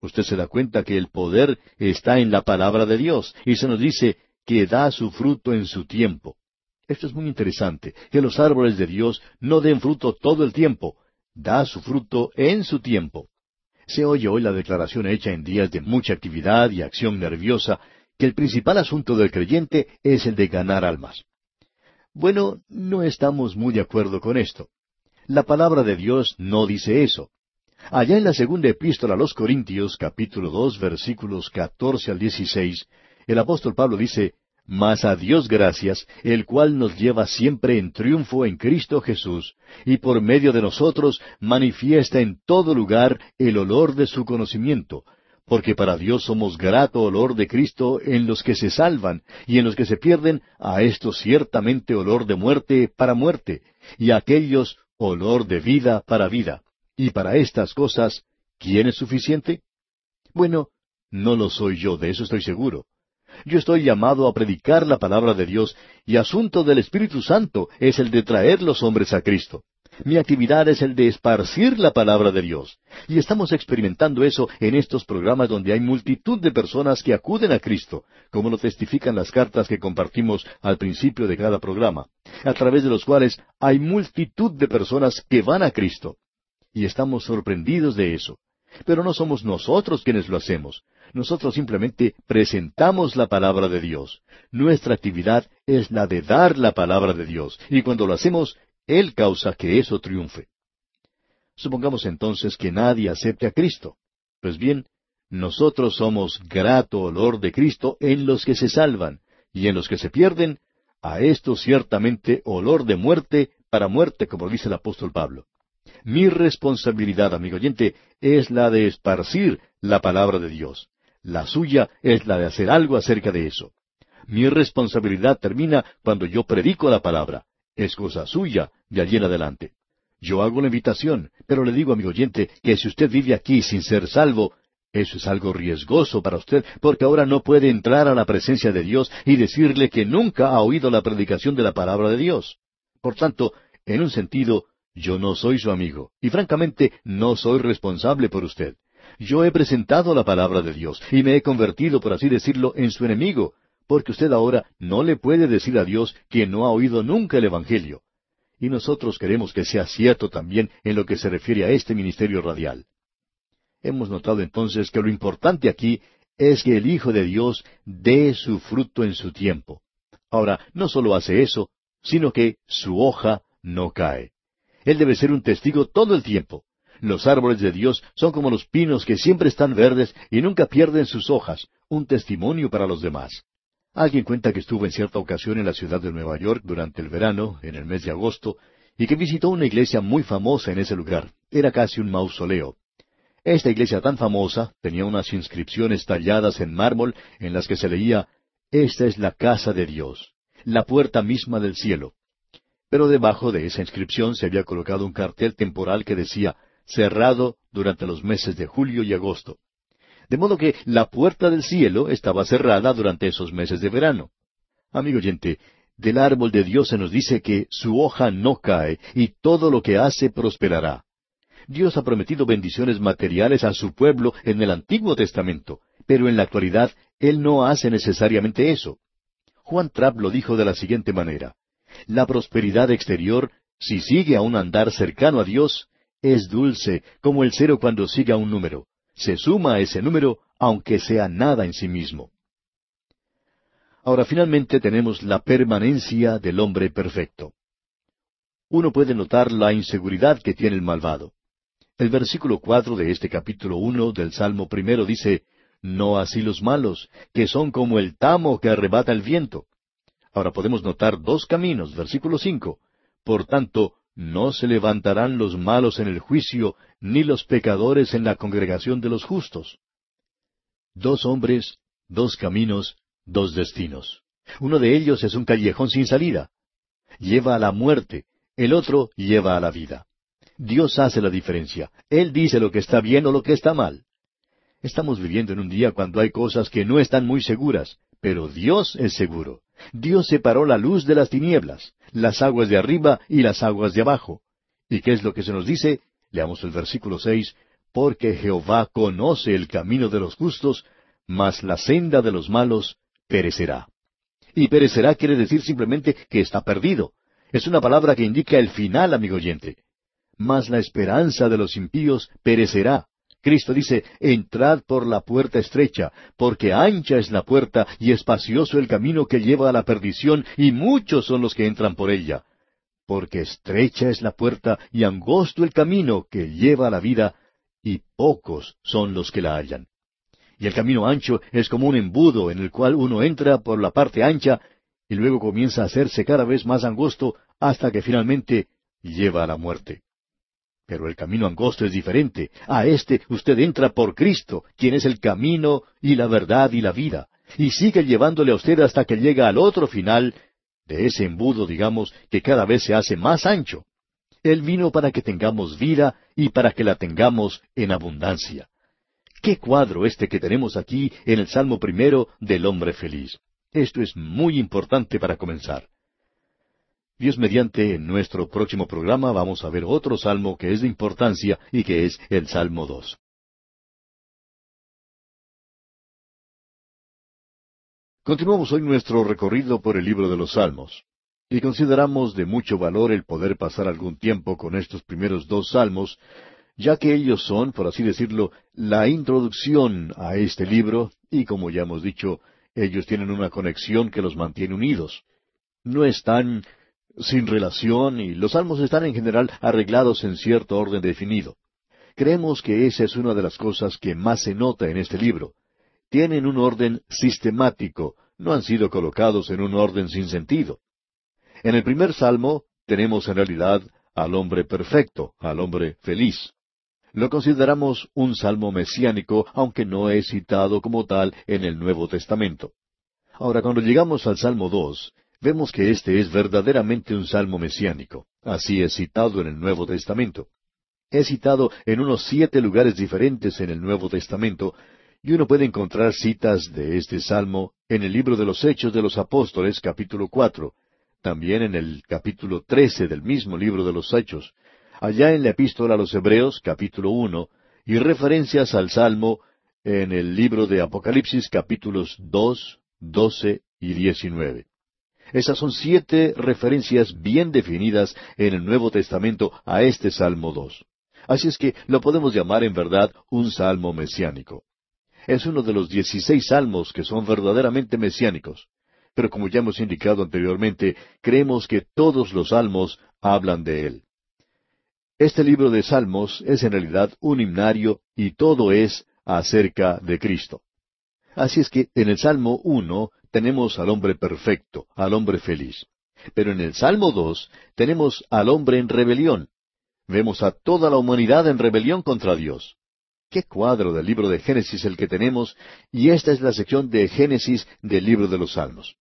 Usted se da cuenta que el poder está en la palabra de Dios y se nos dice que da su fruto en su tiempo. Esto es muy interesante, que los árboles de Dios no den fruto todo el tiempo, da su fruto en su tiempo. Se oye hoy la declaración hecha en días de mucha actividad y acción nerviosa que el principal asunto del creyente es el de ganar almas. Bueno, no estamos muy de acuerdo con esto. La palabra de Dios no dice eso. Allá en la segunda epístola a los Corintios, capítulo dos, versículos catorce al dieciséis, el apóstol Pablo dice, mas a Dios gracias, el cual nos lleva siempre en triunfo en Cristo Jesús, y por medio de nosotros manifiesta en todo lugar el olor de su conocimiento, porque para Dios somos grato olor de Cristo en los que se salvan, y en los que se pierden, a estos ciertamente olor de muerte para muerte, y a aquellos olor de vida para vida. Y para estas cosas, ¿quién es suficiente? Bueno, no lo soy yo, de eso estoy seguro. Yo estoy llamado a predicar la palabra de Dios y asunto del Espíritu Santo es el de traer los hombres a Cristo. Mi actividad es el de esparcir la palabra de Dios. Y estamos experimentando eso en estos programas donde hay multitud de personas que acuden a Cristo, como lo testifican las cartas que compartimos al principio de cada programa, a través de los cuales hay multitud de personas que van a Cristo. Y estamos sorprendidos de eso. Pero no somos nosotros quienes lo hacemos. Nosotros simplemente presentamos la palabra de Dios. Nuestra actividad es la de dar la palabra de Dios. Y cuando lo hacemos, Él causa que eso triunfe. Supongamos entonces que nadie acepte a Cristo. Pues bien, nosotros somos grato olor de Cristo en los que se salvan, y en los que se pierden, a esto ciertamente olor de muerte para muerte, como dice el apóstol Pablo. Mi responsabilidad, amigo oyente, es la de esparcir la palabra de Dios. La suya es la de hacer algo acerca de eso. Mi responsabilidad termina cuando yo predico la palabra. Es cosa suya de allí en adelante. Yo hago la invitación, pero le digo, amigo oyente, que si usted vive aquí sin ser salvo, eso es algo riesgoso para usted, porque ahora no puede entrar a la presencia de Dios y decirle que nunca ha oído la predicación de la palabra de Dios. Por tanto, en un sentido, yo no soy su amigo, y francamente no soy responsable por usted. Yo he presentado la palabra de Dios y me he convertido, por así decirlo, en su enemigo, porque usted ahora no le puede decir a Dios que no ha oído nunca el Evangelio. Y nosotros queremos que sea cierto también en lo que se refiere a este ministerio radial. Hemos notado entonces que lo importante aquí es que el Hijo de Dios dé su fruto en su tiempo. Ahora, no solo hace eso, sino que su hoja no cae. Él debe ser un testigo todo el tiempo. Los árboles de Dios son como los pinos que siempre están verdes y nunca pierden sus hojas, un testimonio para los demás. Alguien cuenta que estuvo en cierta ocasión en la ciudad de Nueva York durante el verano, en el mes de agosto, y que visitó una iglesia muy famosa en ese lugar. Era casi un mausoleo. Esta iglesia tan famosa tenía unas inscripciones talladas en mármol en las que se leía Esta es la casa de Dios, la puerta misma del cielo. Pero debajo de esa inscripción se había colocado un cartel temporal que decía cerrado durante los meses de julio y agosto. De modo que la puerta del cielo estaba cerrada durante esos meses de verano. Amigo oyente, del árbol de Dios se nos dice que su hoja no cae y todo lo que hace prosperará. Dios ha prometido bendiciones materiales a su pueblo en el Antiguo Testamento, pero en la actualidad Él no hace necesariamente eso. Juan Trapp lo dijo de la siguiente manera. La prosperidad exterior, si sigue a un andar cercano a Dios, es dulce como el cero cuando sigue a un número. Se suma a ese número aunque sea nada en sí mismo. Ahora finalmente tenemos la permanencia del hombre perfecto. Uno puede notar la inseguridad que tiene el malvado. El versículo cuatro de este capítulo uno del Salmo primero dice, No así los malos, que son como el tamo que arrebata el viento. Ahora podemos notar dos caminos, versículo cinco. Por tanto, no se levantarán los malos en el juicio, ni los pecadores en la congregación de los justos. Dos hombres, dos caminos, dos destinos. Uno de ellos es un callejón sin salida. Lleva a la muerte, el otro lleva a la vida. Dios hace la diferencia. Él dice lo que está bien o lo que está mal. Estamos viviendo en un día cuando hay cosas que no están muy seguras, pero Dios es seguro. Dios separó la luz de las tinieblas, las aguas de arriba y las aguas de abajo. ¿Y qué es lo que se nos dice? Leamos el versículo seis, porque Jehová conoce el camino de los justos, mas la senda de los malos perecerá. Y perecerá quiere decir simplemente que está perdido. Es una palabra que indica el final, amigo oyente. Mas la esperanza de los impíos perecerá. Cristo dice, entrad por la puerta estrecha, porque ancha es la puerta y espacioso el camino que lleva a la perdición, y muchos son los que entran por ella. Porque estrecha es la puerta y angosto el camino que lleva a la vida, y pocos son los que la hallan. Y el camino ancho es como un embudo en el cual uno entra por la parte ancha y luego comienza a hacerse cada vez más angosto hasta que finalmente lleva a la muerte. Pero el camino angosto es diferente. A este usted entra por Cristo, quien es el camino y la verdad y la vida, y sigue llevándole a usted hasta que llega al otro final de ese embudo, digamos, que cada vez se hace más ancho. Él vino para que tengamos vida y para que la tengamos en abundancia. Qué cuadro este que tenemos aquí en el Salmo primero del hombre feliz. Esto es muy importante para comenzar. Dios mediante, en nuestro próximo programa vamos a ver otro salmo que es de importancia y que es el Salmo 2. Continuamos hoy nuestro recorrido por el libro de los Salmos, y consideramos de mucho valor el poder pasar algún tiempo con estos primeros dos salmos, ya que ellos son, por así decirlo, la introducción a este libro, y como ya hemos dicho, ellos tienen una conexión que los mantiene unidos. No están sin relación y los salmos están en general arreglados en cierto orden definido. Creemos que esa es una de las cosas que más se nota en este libro tienen un orden sistemático, no han sido colocados en un orden sin sentido. En el primer salmo tenemos en realidad al hombre perfecto, al hombre feliz. Lo consideramos un salmo mesiánico, aunque no es citado como tal en el Nuevo Testamento. Ahora, cuando llegamos al Salmo 2, vemos que este es verdaderamente un salmo mesiánico. Así es citado en el Nuevo Testamento. Es citado en unos siete lugares diferentes en el Nuevo Testamento, y uno puede encontrar citas de este salmo en el libro de los Hechos de los Apóstoles, capítulo cuatro, también en el capítulo trece del mismo libro de los Hechos, allá en la epístola a los Hebreos, capítulo uno, y referencias al salmo en el libro de Apocalipsis, capítulos dos, doce y diecinueve. Esas son siete referencias bien definidas en el Nuevo Testamento a este Salmo dos. Así es que lo podemos llamar en verdad un salmo mesiánico. Es uno de los dieciséis salmos que son verdaderamente mesiánicos. Pero como ya hemos indicado anteriormente, creemos que todos los salmos hablan de él. Este libro de salmos es en realidad un himnario y todo es acerca de Cristo. Así es que en el Salmo uno tenemos al hombre perfecto, al hombre feliz. Pero en el Salmo dos tenemos al hombre en rebelión. Vemos a toda la humanidad en rebelión contra Dios. Qué cuadro del libro de Génesis el que tenemos, y esta es la sección de Génesis del libro de los Salmos.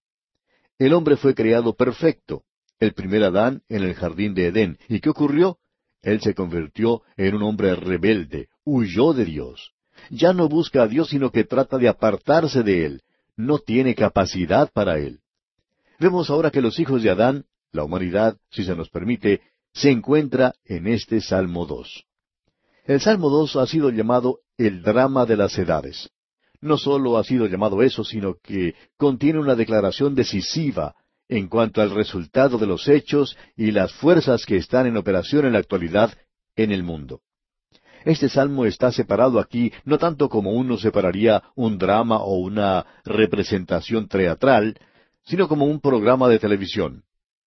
El hombre fue creado perfecto, el primer Adán en el jardín de Edén. ¿Y qué ocurrió? Él se convirtió en un hombre rebelde, huyó de Dios. Ya no busca a Dios, sino que trata de apartarse de Él. No tiene capacidad para Él. Vemos ahora que los hijos de Adán, la humanidad, si se nos permite, se encuentra en este Salmo 2. El Salmo 2 ha sido llamado el drama de las edades. No solo ha sido llamado eso, sino que contiene una declaración decisiva en cuanto al resultado de los hechos y las fuerzas que están en operación en la actualidad en el mundo. Este salmo está separado aquí no tanto como uno separaría un drama o una representación teatral, sino como un programa de televisión.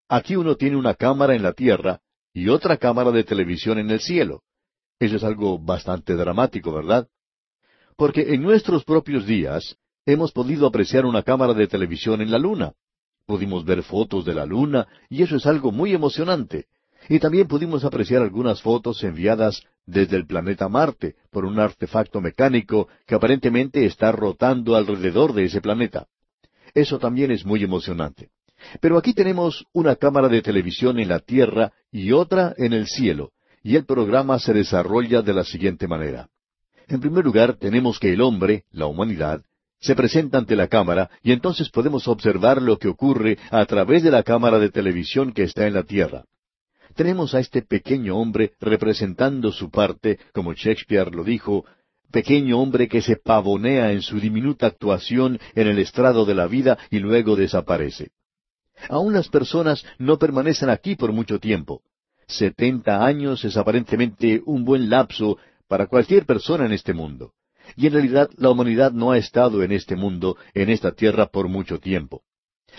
Aquí uno tiene una cámara en la tierra y otra cámara de televisión en el cielo. Eso es algo bastante dramático, ¿verdad? Porque en nuestros propios días hemos podido apreciar una cámara de televisión en la luna. Pudimos ver fotos de la luna y eso es algo muy emocionante. Y también pudimos apreciar algunas fotos enviadas desde el planeta Marte por un artefacto mecánico que aparentemente está rotando alrededor de ese planeta. Eso también es muy emocionante. Pero aquí tenemos una cámara de televisión en la Tierra y otra en el cielo, y el programa se desarrolla de la siguiente manera. En primer lugar, tenemos que el hombre, la humanidad, se presenta ante la cámara y entonces podemos observar lo que ocurre a través de la cámara de televisión que está en la Tierra. Tenemos a este pequeño hombre representando su parte, como Shakespeare lo dijo, pequeño hombre que se pavonea en su diminuta actuación en el estrado de la vida y luego desaparece. Aún las personas no permanecen aquí por mucho tiempo. Setenta años es aparentemente un buen lapso para cualquier persona en este mundo. Y en realidad la humanidad no ha estado en este mundo, en esta tierra, por mucho tiempo.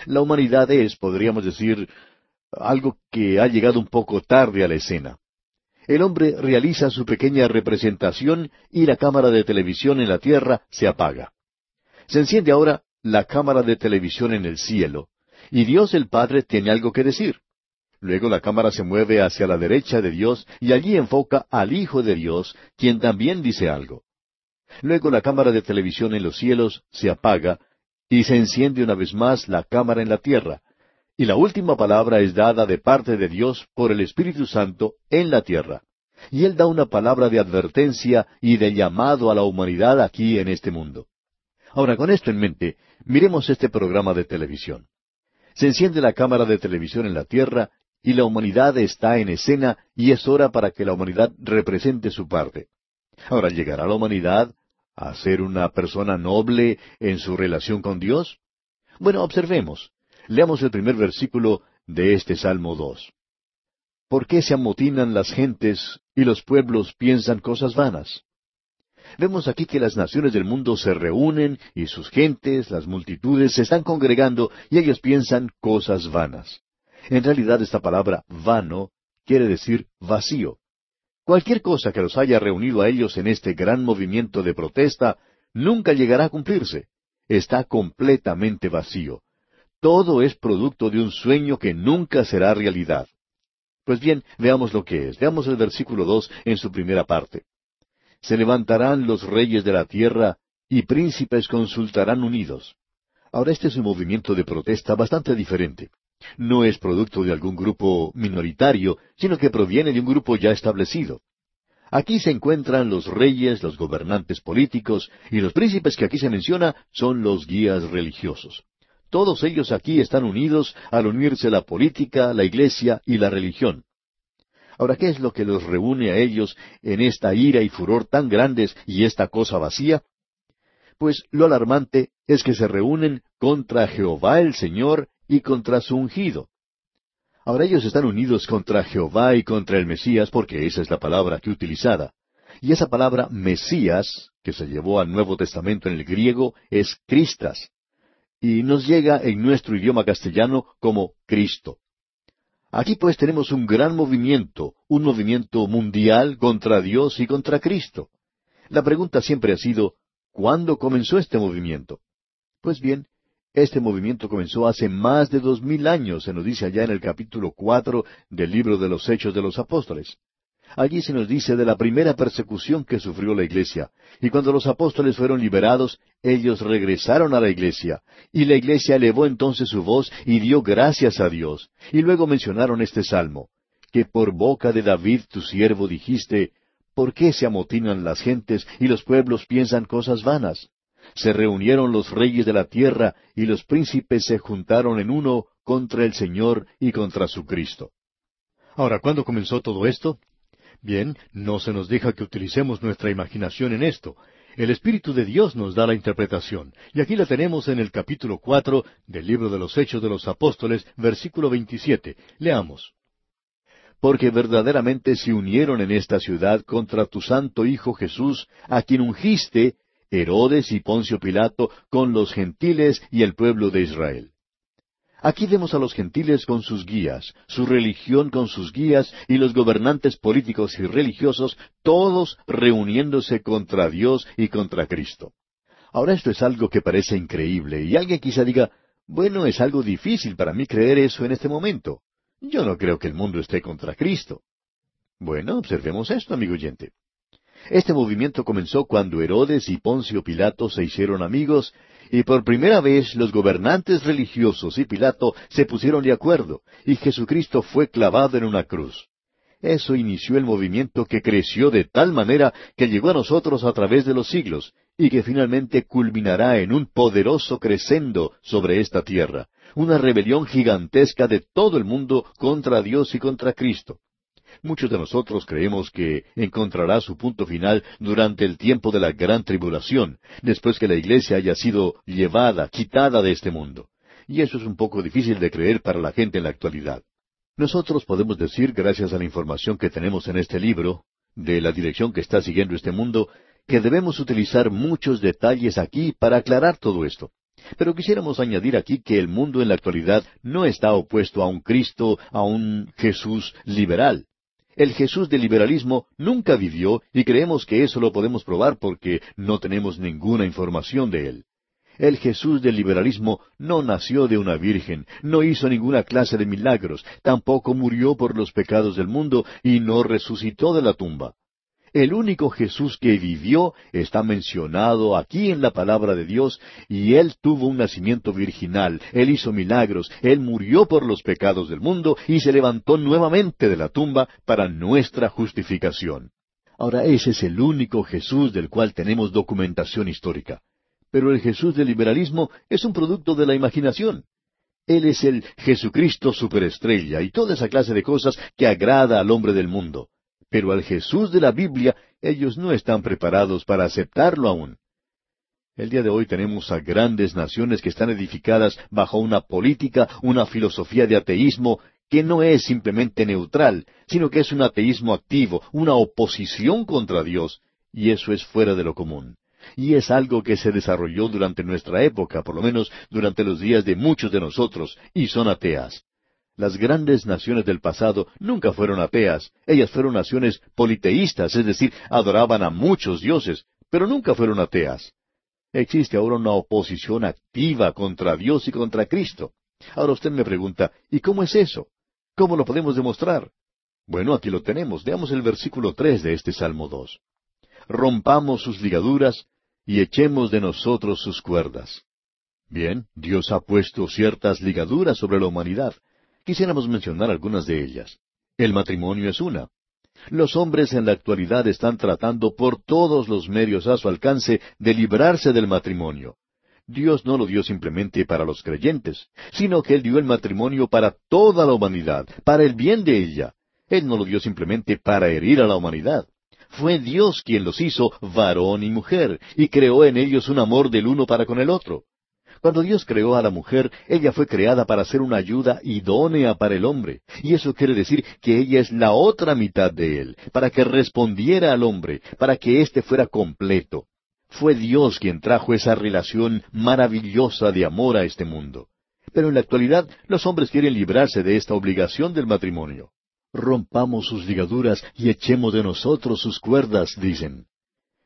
La humanidad es, podríamos decir, algo que ha llegado un poco tarde a la escena. El hombre realiza su pequeña representación y la cámara de televisión en la tierra se apaga. Se enciende ahora la cámara de televisión en el cielo, y Dios el Padre tiene algo que decir. Luego la cámara se mueve hacia la derecha de Dios y allí enfoca al Hijo de Dios, quien también dice algo. Luego la cámara de televisión en los cielos se apaga y se enciende una vez más la cámara en la tierra. Y la última palabra es dada de parte de Dios por el Espíritu Santo en la tierra. Y Él da una palabra de advertencia y de llamado a la humanidad aquí en este mundo. Ahora, con esto en mente, miremos este programa de televisión. Se enciende la cámara de televisión en la tierra y la humanidad está en escena y es hora para que la humanidad represente su parte. Ahora, ¿llegará la humanidad a ser una persona noble en su relación con Dios? Bueno, observemos. Leamos el primer versículo de este Salmo 2. ¿Por qué se amotinan las gentes y los pueblos piensan cosas vanas? Vemos aquí que las naciones del mundo se reúnen y sus gentes, las multitudes, se están congregando y ellos piensan cosas vanas. En realidad esta palabra vano quiere decir vacío. Cualquier cosa que los haya reunido a ellos en este gran movimiento de protesta nunca llegará a cumplirse. Está completamente vacío. Todo es producto de un sueño que nunca será realidad. Pues bien, veamos lo que es. Veamos el versículo dos en su primera parte. Se levantarán los reyes de la tierra y príncipes consultarán unidos. Ahora este es un movimiento de protesta bastante diferente. No es producto de algún grupo minoritario, sino que proviene de un grupo ya establecido. Aquí se encuentran los reyes, los gobernantes políticos, y los príncipes que aquí se menciona son los guías religiosos. Todos ellos aquí están unidos al unirse la política, la iglesia y la religión. Ahora, ¿qué es lo que los reúne a ellos en esta ira y furor tan grandes y esta cosa vacía? Pues lo alarmante es que se reúnen contra Jehová el Señor y contra su ungido. Ahora ellos están unidos contra Jehová y contra el Mesías porque esa es la palabra que utilizada. Y esa palabra Mesías, que se llevó al Nuevo Testamento en el griego, es Cristas. Y nos llega en nuestro idioma castellano como Cristo. Aquí pues tenemos un gran movimiento, un movimiento mundial contra Dios y contra Cristo. La pregunta siempre ha sido, ¿cuándo comenzó este movimiento? Pues bien, este movimiento comenzó hace más de dos mil años, se nos dice allá en el capítulo cuatro del libro de los Hechos de los Apóstoles. Allí se nos dice de la primera persecución que sufrió la iglesia, y cuando los apóstoles fueron liberados, ellos regresaron a la iglesia, y la iglesia elevó entonces su voz y dio gracias a Dios, y luego mencionaron este salmo, que por boca de David tu siervo dijiste, ¿por qué se amotinan las gentes y los pueblos piensan cosas vanas? Se reunieron los reyes de la tierra y los príncipes se juntaron en uno contra el Señor y contra su Cristo. Ahora, ¿cuándo comenzó todo esto? Bien, no se nos deja que utilicemos nuestra imaginación en esto. El Espíritu de Dios nos da la interpretación, y aquí la tenemos en el capítulo cuatro del libro de los Hechos de los Apóstoles, versículo veintisiete. Leamos. Porque verdaderamente se unieron en esta ciudad contra tu santo Hijo Jesús, a quien ungiste Herodes y Poncio Pilato con los gentiles y el pueblo de Israel. Aquí vemos a los gentiles con sus guías, su religión con sus guías y los gobernantes políticos y religiosos, todos reuniéndose contra Dios y contra Cristo. Ahora esto es algo que parece increíble y alguien quizá diga, bueno, es algo difícil para mí creer eso en este momento. Yo no creo que el mundo esté contra Cristo. Bueno, observemos esto, amigo oyente. Este movimiento comenzó cuando Herodes y Poncio Pilato se hicieron amigos y por primera vez los gobernantes religiosos y Pilato se pusieron de acuerdo y Jesucristo fue clavado en una cruz. Eso inició el movimiento que creció de tal manera que llegó a nosotros a través de los siglos y que finalmente culminará en un poderoso crescendo sobre esta tierra, una rebelión gigantesca de todo el mundo contra Dios y contra Cristo. Muchos de nosotros creemos que encontrará su punto final durante el tiempo de la gran tribulación, después que la iglesia haya sido llevada, quitada de este mundo. Y eso es un poco difícil de creer para la gente en la actualidad. Nosotros podemos decir, gracias a la información que tenemos en este libro, de la dirección que está siguiendo este mundo, que debemos utilizar muchos detalles aquí para aclarar todo esto. Pero quisiéramos añadir aquí que el mundo en la actualidad no está opuesto a un Cristo, a un Jesús liberal. El Jesús del liberalismo nunca vivió y creemos que eso lo podemos probar porque no tenemos ninguna información de él. El Jesús del liberalismo no nació de una virgen, no hizo ninguna clase de milagros, tampoco murió por los pecados del mundo y no resucitó de la tumba. El único Jesús que vivió está mencionado aquí en la palabra de Dios y Él tuvo un nacimiento virginal, Él hizo milagros, Él murió por los pecados del mundo y se levantó nuevamente de la tumba para nuestra justificación. Ahora ese es el único Jesús del cual tenemos documentación histórica. Pero el Jesús del liberalismo es un producto de la imaginación. Él es el Jesucristo superestrella y toda esa clase de cosas que agrada al hombre del mundo. Pero al Jesús de la Biblia ellos no están preparados para aceptarlo aún. El día de hoy tenemos a grandes naciones que están edificadas bajo una política, una filosofía de ateísmo que no es simplemente neutral, sino que es un ateísmo activo, una oposición contra Dios, y eso es fuera de lo común. Y es algo que se desarrolló durante nuestra época, por lo menos durante los días de muchos de nosotros, y son ateas. Las grandes naciones del pasado nunca fueron ateas, ellas fueron naciones politeístas, es decir, adoraban a muchos dioses, pero nunca fueron ateas. Existe ahora una oposición activa contra Dios y contra Cristo. Ahora usted me pregunta, ¿y cómo es eso? ¿Cómo lo podemos demostrar? Bueno, aquí lo tenemos. Veamos el versículo tres de este Salmo dos. Rompamos sus ligaduras y echemos de nosotros sus cuerdas. Bien, Dios ha puesto ciertas ligaduras sobre la humanidad. Quisiéramos mencionar algunas de ellas. El matrimonio es una. Los hombres en la actualidad están tratando por todos los medios a su alcance de librarse del matrimonio. Dios no lo dio simplemente para los creyentes, sino que Él dio el matrimonio para toda la humanidad, para el bien de ella. Él no lo dio simplemente para herir a la humanidad. Fue Dios quien los hizo varón y mujer, y creó en ellos un amor del uno para con el otro. Cuando Dios creó a la mujer, ella fue creada para ser una ayuda idónea para el hombre, y eso quiere decir que ella es la otra mitad de él, para que respondiera al hombre, para que éste fuera completo. Fue Dios quien trajo esa relación maravillosa de amor a este mundo. Pero en la actualidad los hombres quieren librarse de esta obligación del matrimonio. Rompamos sus ligaduras y echemos de nosotros sus cuerdas, dicen.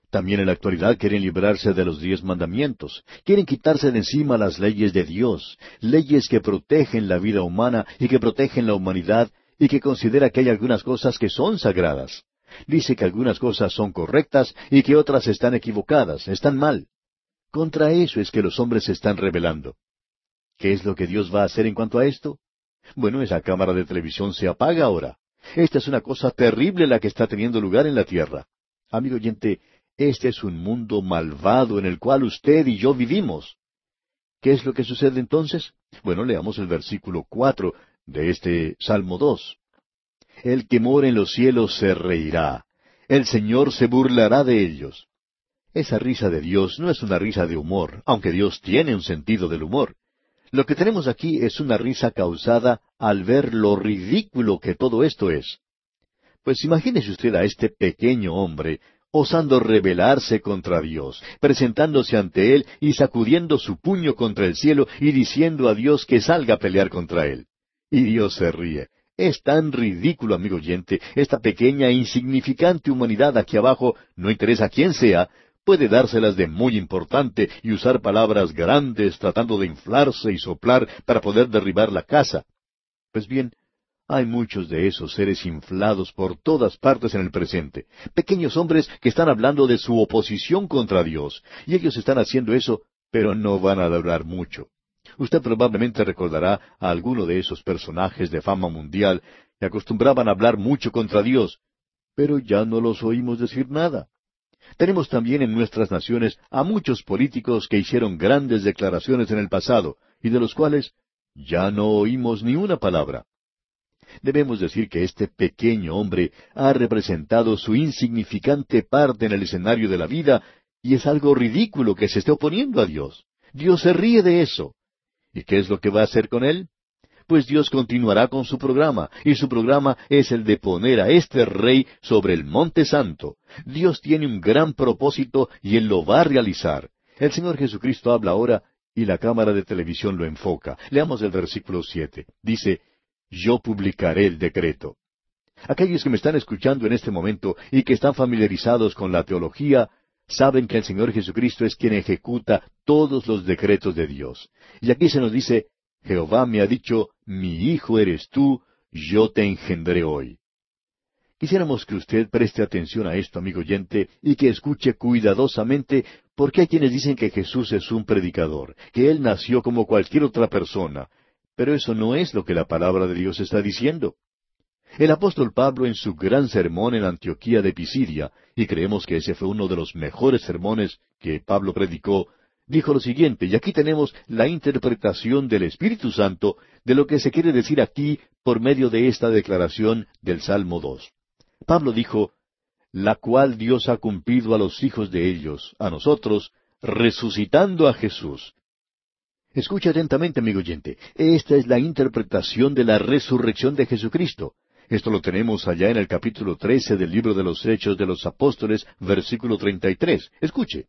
También en la actualidad quieren librarse de los diez mandamientos, quieren quitarse de encima las leyes de Dios, leyes que protegen la vida humana y que protegen la humanidad y que considera que hay algunas cosas que son sagradas. Dice que algunas cosas son correctas y que otras están equivocadas, están mal. Contra eso es que los hombres se están rebelando. ¿Qué es lo que Dios va a hacer en cuanto a esto? Bueno, esa cámara de televisión se apaga ahora. Esta es una cosa terrible la que está teniendo lugar en la tierra. Amigo oyente, este es un mundo malvado en el cual usted y yo vivimos. ¿Qué es lo que sucede entonces? Bueno, leamos el versículo cuatro de este Salmo dos. El que mora en los cielos se reirá. El Señor se burlará de ellos. Esa risa de Dios no es una risa de humor, aunque Dios tiene un sentido del humor. Lo que tenemos aquí es una risa causada al ver lo ridículo que todo esto es. Pues imagínese usted a este pequeño hombre osando rebelarse contra Dios, presentándose ante Él y sacudiendo su puño contra el cielo y diciendo a Dios que salga a pelear contra Él. Y Dios se ríe. Es tan ridículo, amigo oyente, esta pequeña e insignificante humanidad aquí abajo, no interesa quién sea, puede dárselas de muy importante y usar palabras grandes tratando de inflarse y soplar para poder derribar la casa. Pues bien, hay muchos de esos seres inflados por todas partes en el presente, pequeños hombres que están hablando de su oposición contra Dios, y ellos están haciendo eso, pero no van a durar mucho. Usted probablemente recordará a alguno de esos personajes de fama mundial que acostumbraban a hablar mucho contra Dios, pero ya no los oímos decir nada. Tenemos también en nuestras naciones a muchos políticos que hicieron grandes declaraciones en el pasado y de los cuales ya no oímos ni una palabra. Debemos decir que este pequeño hombre ha representado su insignificante parte en el escenario de la vida y es algo ridículo que se esté oponiendo a Dios. Dios se ríe de eso. ¿Y qué es lo que va a hacer con él? Pues Dios continuará con su programa, y su programa es el de poner a este rey sobre el monte santo. Dios tiene un gran propósito y él lo va a realizar. El Señor Jesucristo habla ahora y la cámara de televisión lo enfoca. Leamos el versículo siete. Dice, Yo publicaré el decreto. Aquellos que me están escuchando en este momento y que están familiarizados con la teología, saben que el Señor Jesucristo es quien ejecuta todos los decretos de Dios. Y aquí se nos dice, Jehová me ha dicho, mi hijo eres tú, yo te engendré hoy. Quisiéramos que usted preste atención a esto, amigo oyente, y que escuche cuidadosamente, porque hay quienes dicen que Jesús es un predicador, que Él nació como cualquier otra persona, pero eso no es lo que la palabra de Dios está diciendo. El apóstol Pablo en su gran sermón en Antioquía de Pisidia, y creemos que ese fue uno de los mejores sermones que Pablo predicó, dijo lo siguiente, y aquí tenemos la interpretación del Espíritu Santo de lo que se quiere decir aquí por medio de esta declaración del Salmo 2. Pablo dijo, la cual Dios ha cumplido a los hijos de ellos, a nosotros, resucitando a Jesús. Escucha atentamente, amigo oyente. Esta es la interpretación de la resurrección de Jesucristo. Esto lo tenemos allá en el capítulo 13 del libro de los Hechos de los Apóstoles, versículo 33. Escuche.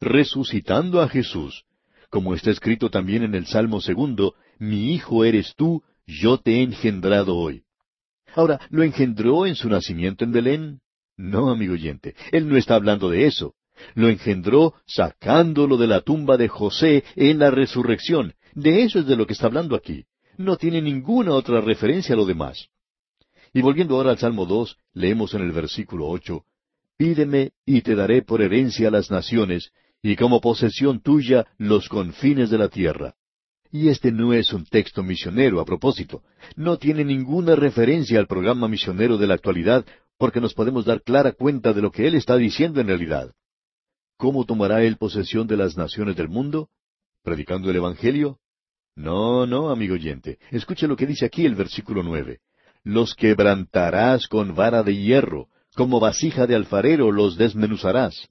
Resucitando a Jesús, como está escrito también en el Salmo segundo, mi hijo eres tú, yo te he engendrado hoy. Ahora, ¿lo engendró en su nacimiento en Belén? No, amigo oyente, él no está hablando de eso. Lo engendró sacándolo de la tumba de José en la resurrección. De eso es de lo que está hablando aquí. No tiene ninguna otra referencia a lo demás. Y volviendo ahora al Salmo 2, leemos en el versículo ocho, Pídeme y te daré por herencia las naciones, y como posesión tuya los confines de la tierra. Y este no es un texto misionero a propósito. No tiene ninguna referencia al programa misionero de la actualidad, porque nos podemos dar clara cuenta de lo que él está diciendo en realidad. ¿Cómo tomará él posesión de las naciones del mundo? ¿Predicando el Evangelio? No, no, amigo oyente. Escuche lo que dice aquí el versículo nueve. Los quebrantarás con vara de hierro, como vasija de alfarero los desmenuzarás.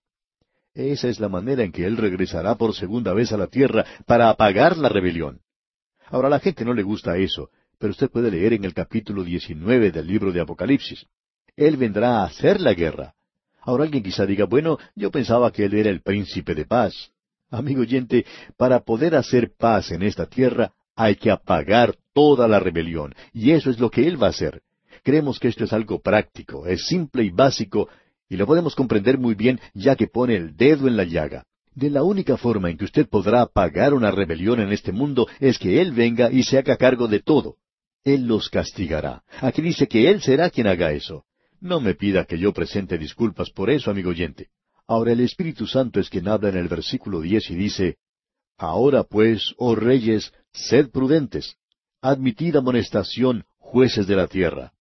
Esa es la manera en que Él regresará por segunda vez a la tierra para apagar la rebelión. Ahora a la gente no le gusta eso, pero usted puede leer en el capítulo 19 del libro de Apocalipsis. Él vendrá a hacer la guerra. Ahora alguien quizá diga, bueno, yo pensaba que Él era el príncipe de paz. Amigo oyente, para poder hacer paz en esta tierra hay que apagar toda la rebelión, y eso es lo que Él va a hacer. Creemos que esto es algo práctico, es simple y básico, y lo podemos comprender muy bien ya que pone el dedo en la llaga. De la única forma en que usted podrá apagar una rebelión en este mundo es que Él venga y se haga cargo de todo. Él los castigará. Aquí dice que Él será quien haga eso. No me pida que yo presente disculpas por eso, amigo oyente. Ahora el Espíritu Santo es quien habla en el versículo diez y dice, Ahora pues, oh reyes, sed prudentes, admitid amonestación, jueces de la tierra.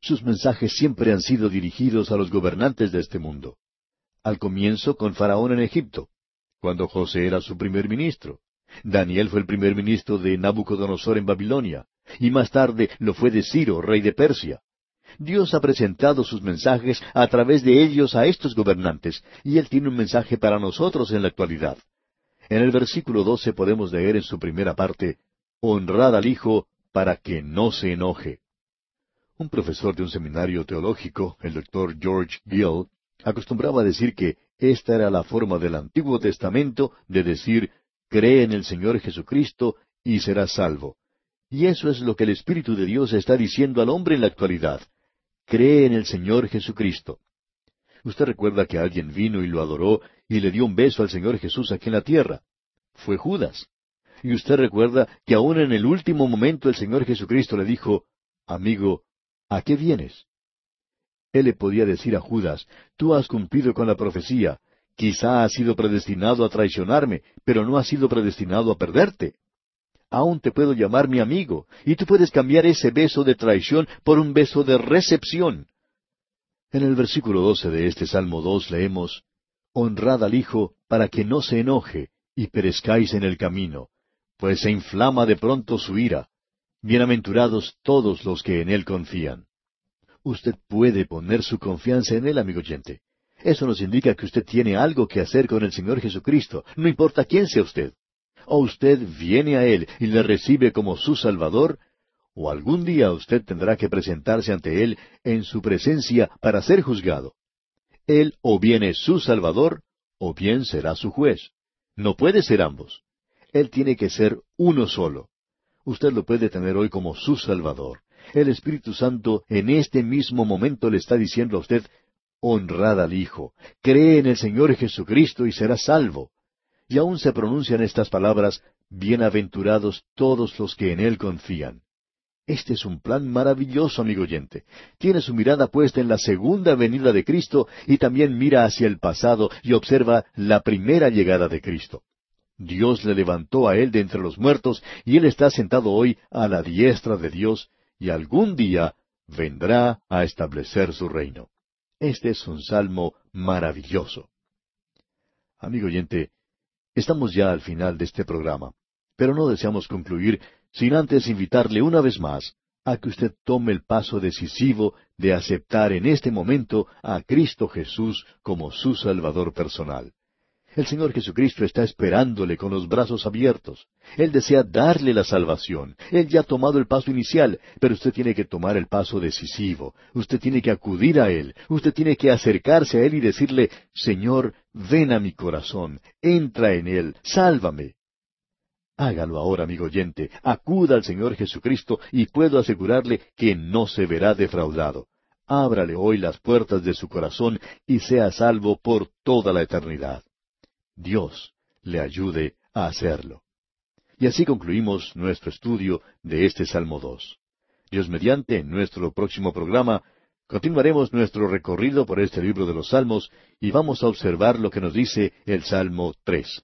Sus mensajes siempre han sido dirigidos a los gobernantes de este mundo. Al comienzo con Faraón en Egipto, cuando José era su primer ministro. Daniel fue el primer ministro de Nabucodonosor en Babilonia, y más tarde lo fue de Ciro, rey de Persia. Dios ha presentado sus mensajes a través de ellos a estos gobernantes, y Él tiene un mensaje para nosotros en la actualidad. En el versículo doce podemos leer en su primera parte, Honrad al Hijo para que no se enoje. Un profesor de un seminario teológico, el doctor George Gill, acostumbraba a decir que esta era la forma del Antiguo Testamento de decir, cree en el Señor Jesucristo y serás salvo. Y eso es lo que el Espíritu de Dios está diciendo al hombre en la actualidad cree en el Señor Jesucristo. Usted recuerda que alguien vino y lo adoró y le dio un beso al Señor Jesús aquí en la tierra. Fue Judas. Y usted recuerda que aún en el último momento el Señor Jesucristo le dijo, Amigo, ¿a qué vienes? Él le podía decir a Judas, Tú has cumplido con la profecía, quizá has sido predestinado a traicionarme, pero no has sido predestinado a perderte aún te puedo llamar mi amigo, y tú puedes cambiar ese beso de traición por un beso de recepción. En el versículo doce de este Salmo dos leemos, Honrad al Hijo para que no se enoje y perezcáis en el camino, pues se inflama de pronto su ira. Bienaventurados todos los que en Él confían. Usted puede poner su confianza en Él, amigo oyente. Eso nos indica que usted tiene algo que hacer con el Señor Jesucristo, no importa quién sea usted o usted viene a Él y le recibe como su Salvador, o algún día usted tendrá que presentarse ante Él en su presencia para ser juzgado. Él o bien es su Salvador, o bien será su juez. No puede ser ambos. Él tiene que ser uno solo. Usted lo puede tener hoy como su Salvador. El Espíritu Santo en este mismo momento le está diciendo a usted, honrad al Hijo, cree en el Señor Jesucristo y será salvo. Y aún se pronuncian estas palabras, Bienaventurados todos los que en Él confían. Este es un plan maravilloso, amigo oyente. Tiene su mirada puesta en la segunda venida de Cristo y también mira hacia el pasado y observa la primera llegada de Cristo. Dios le levantó a Él de entre los muertos y Él está sentado hoy a la diestra de Dios y algún día vendrá a establecer su reino. Este es un salmo maravilloso. Amigo oyente, Estamos ya al final de este programa, pero no deseamos concluir sin antes invitarle una vez más a que usted tome el paso decisivo de aceptar en este momento a Cristo Jesús como su Salvador personal. El Señor Jesucristo está esperándole con los brazos abiertos. Él desea darle la salvación. Él ya ha tomado el paso inicial, pero usted tiene que tomar el paso decisivo. Usted tiene que acudir a Él. Usted tiene que acercarse a Él y decirle, Señor, ven a mi corazón, entra en Él, sálvame. Hágalo ahora, amigo oyente, acuda al Señor Jesucristo y puedo asegurarle que no se verá defraudado. Ábrale hoy las puertas de su corazón y sea salvo por toda la eternidad. Dios le ayude a hacerlo. Y así concluimos nuestro estudio de este Salmo 2. Dios mediante, en nuestro próximo programa, continuaremos nuestro recorrido por este libro de los Salmos y vamos a observar lo que nos dice el Salmo 3.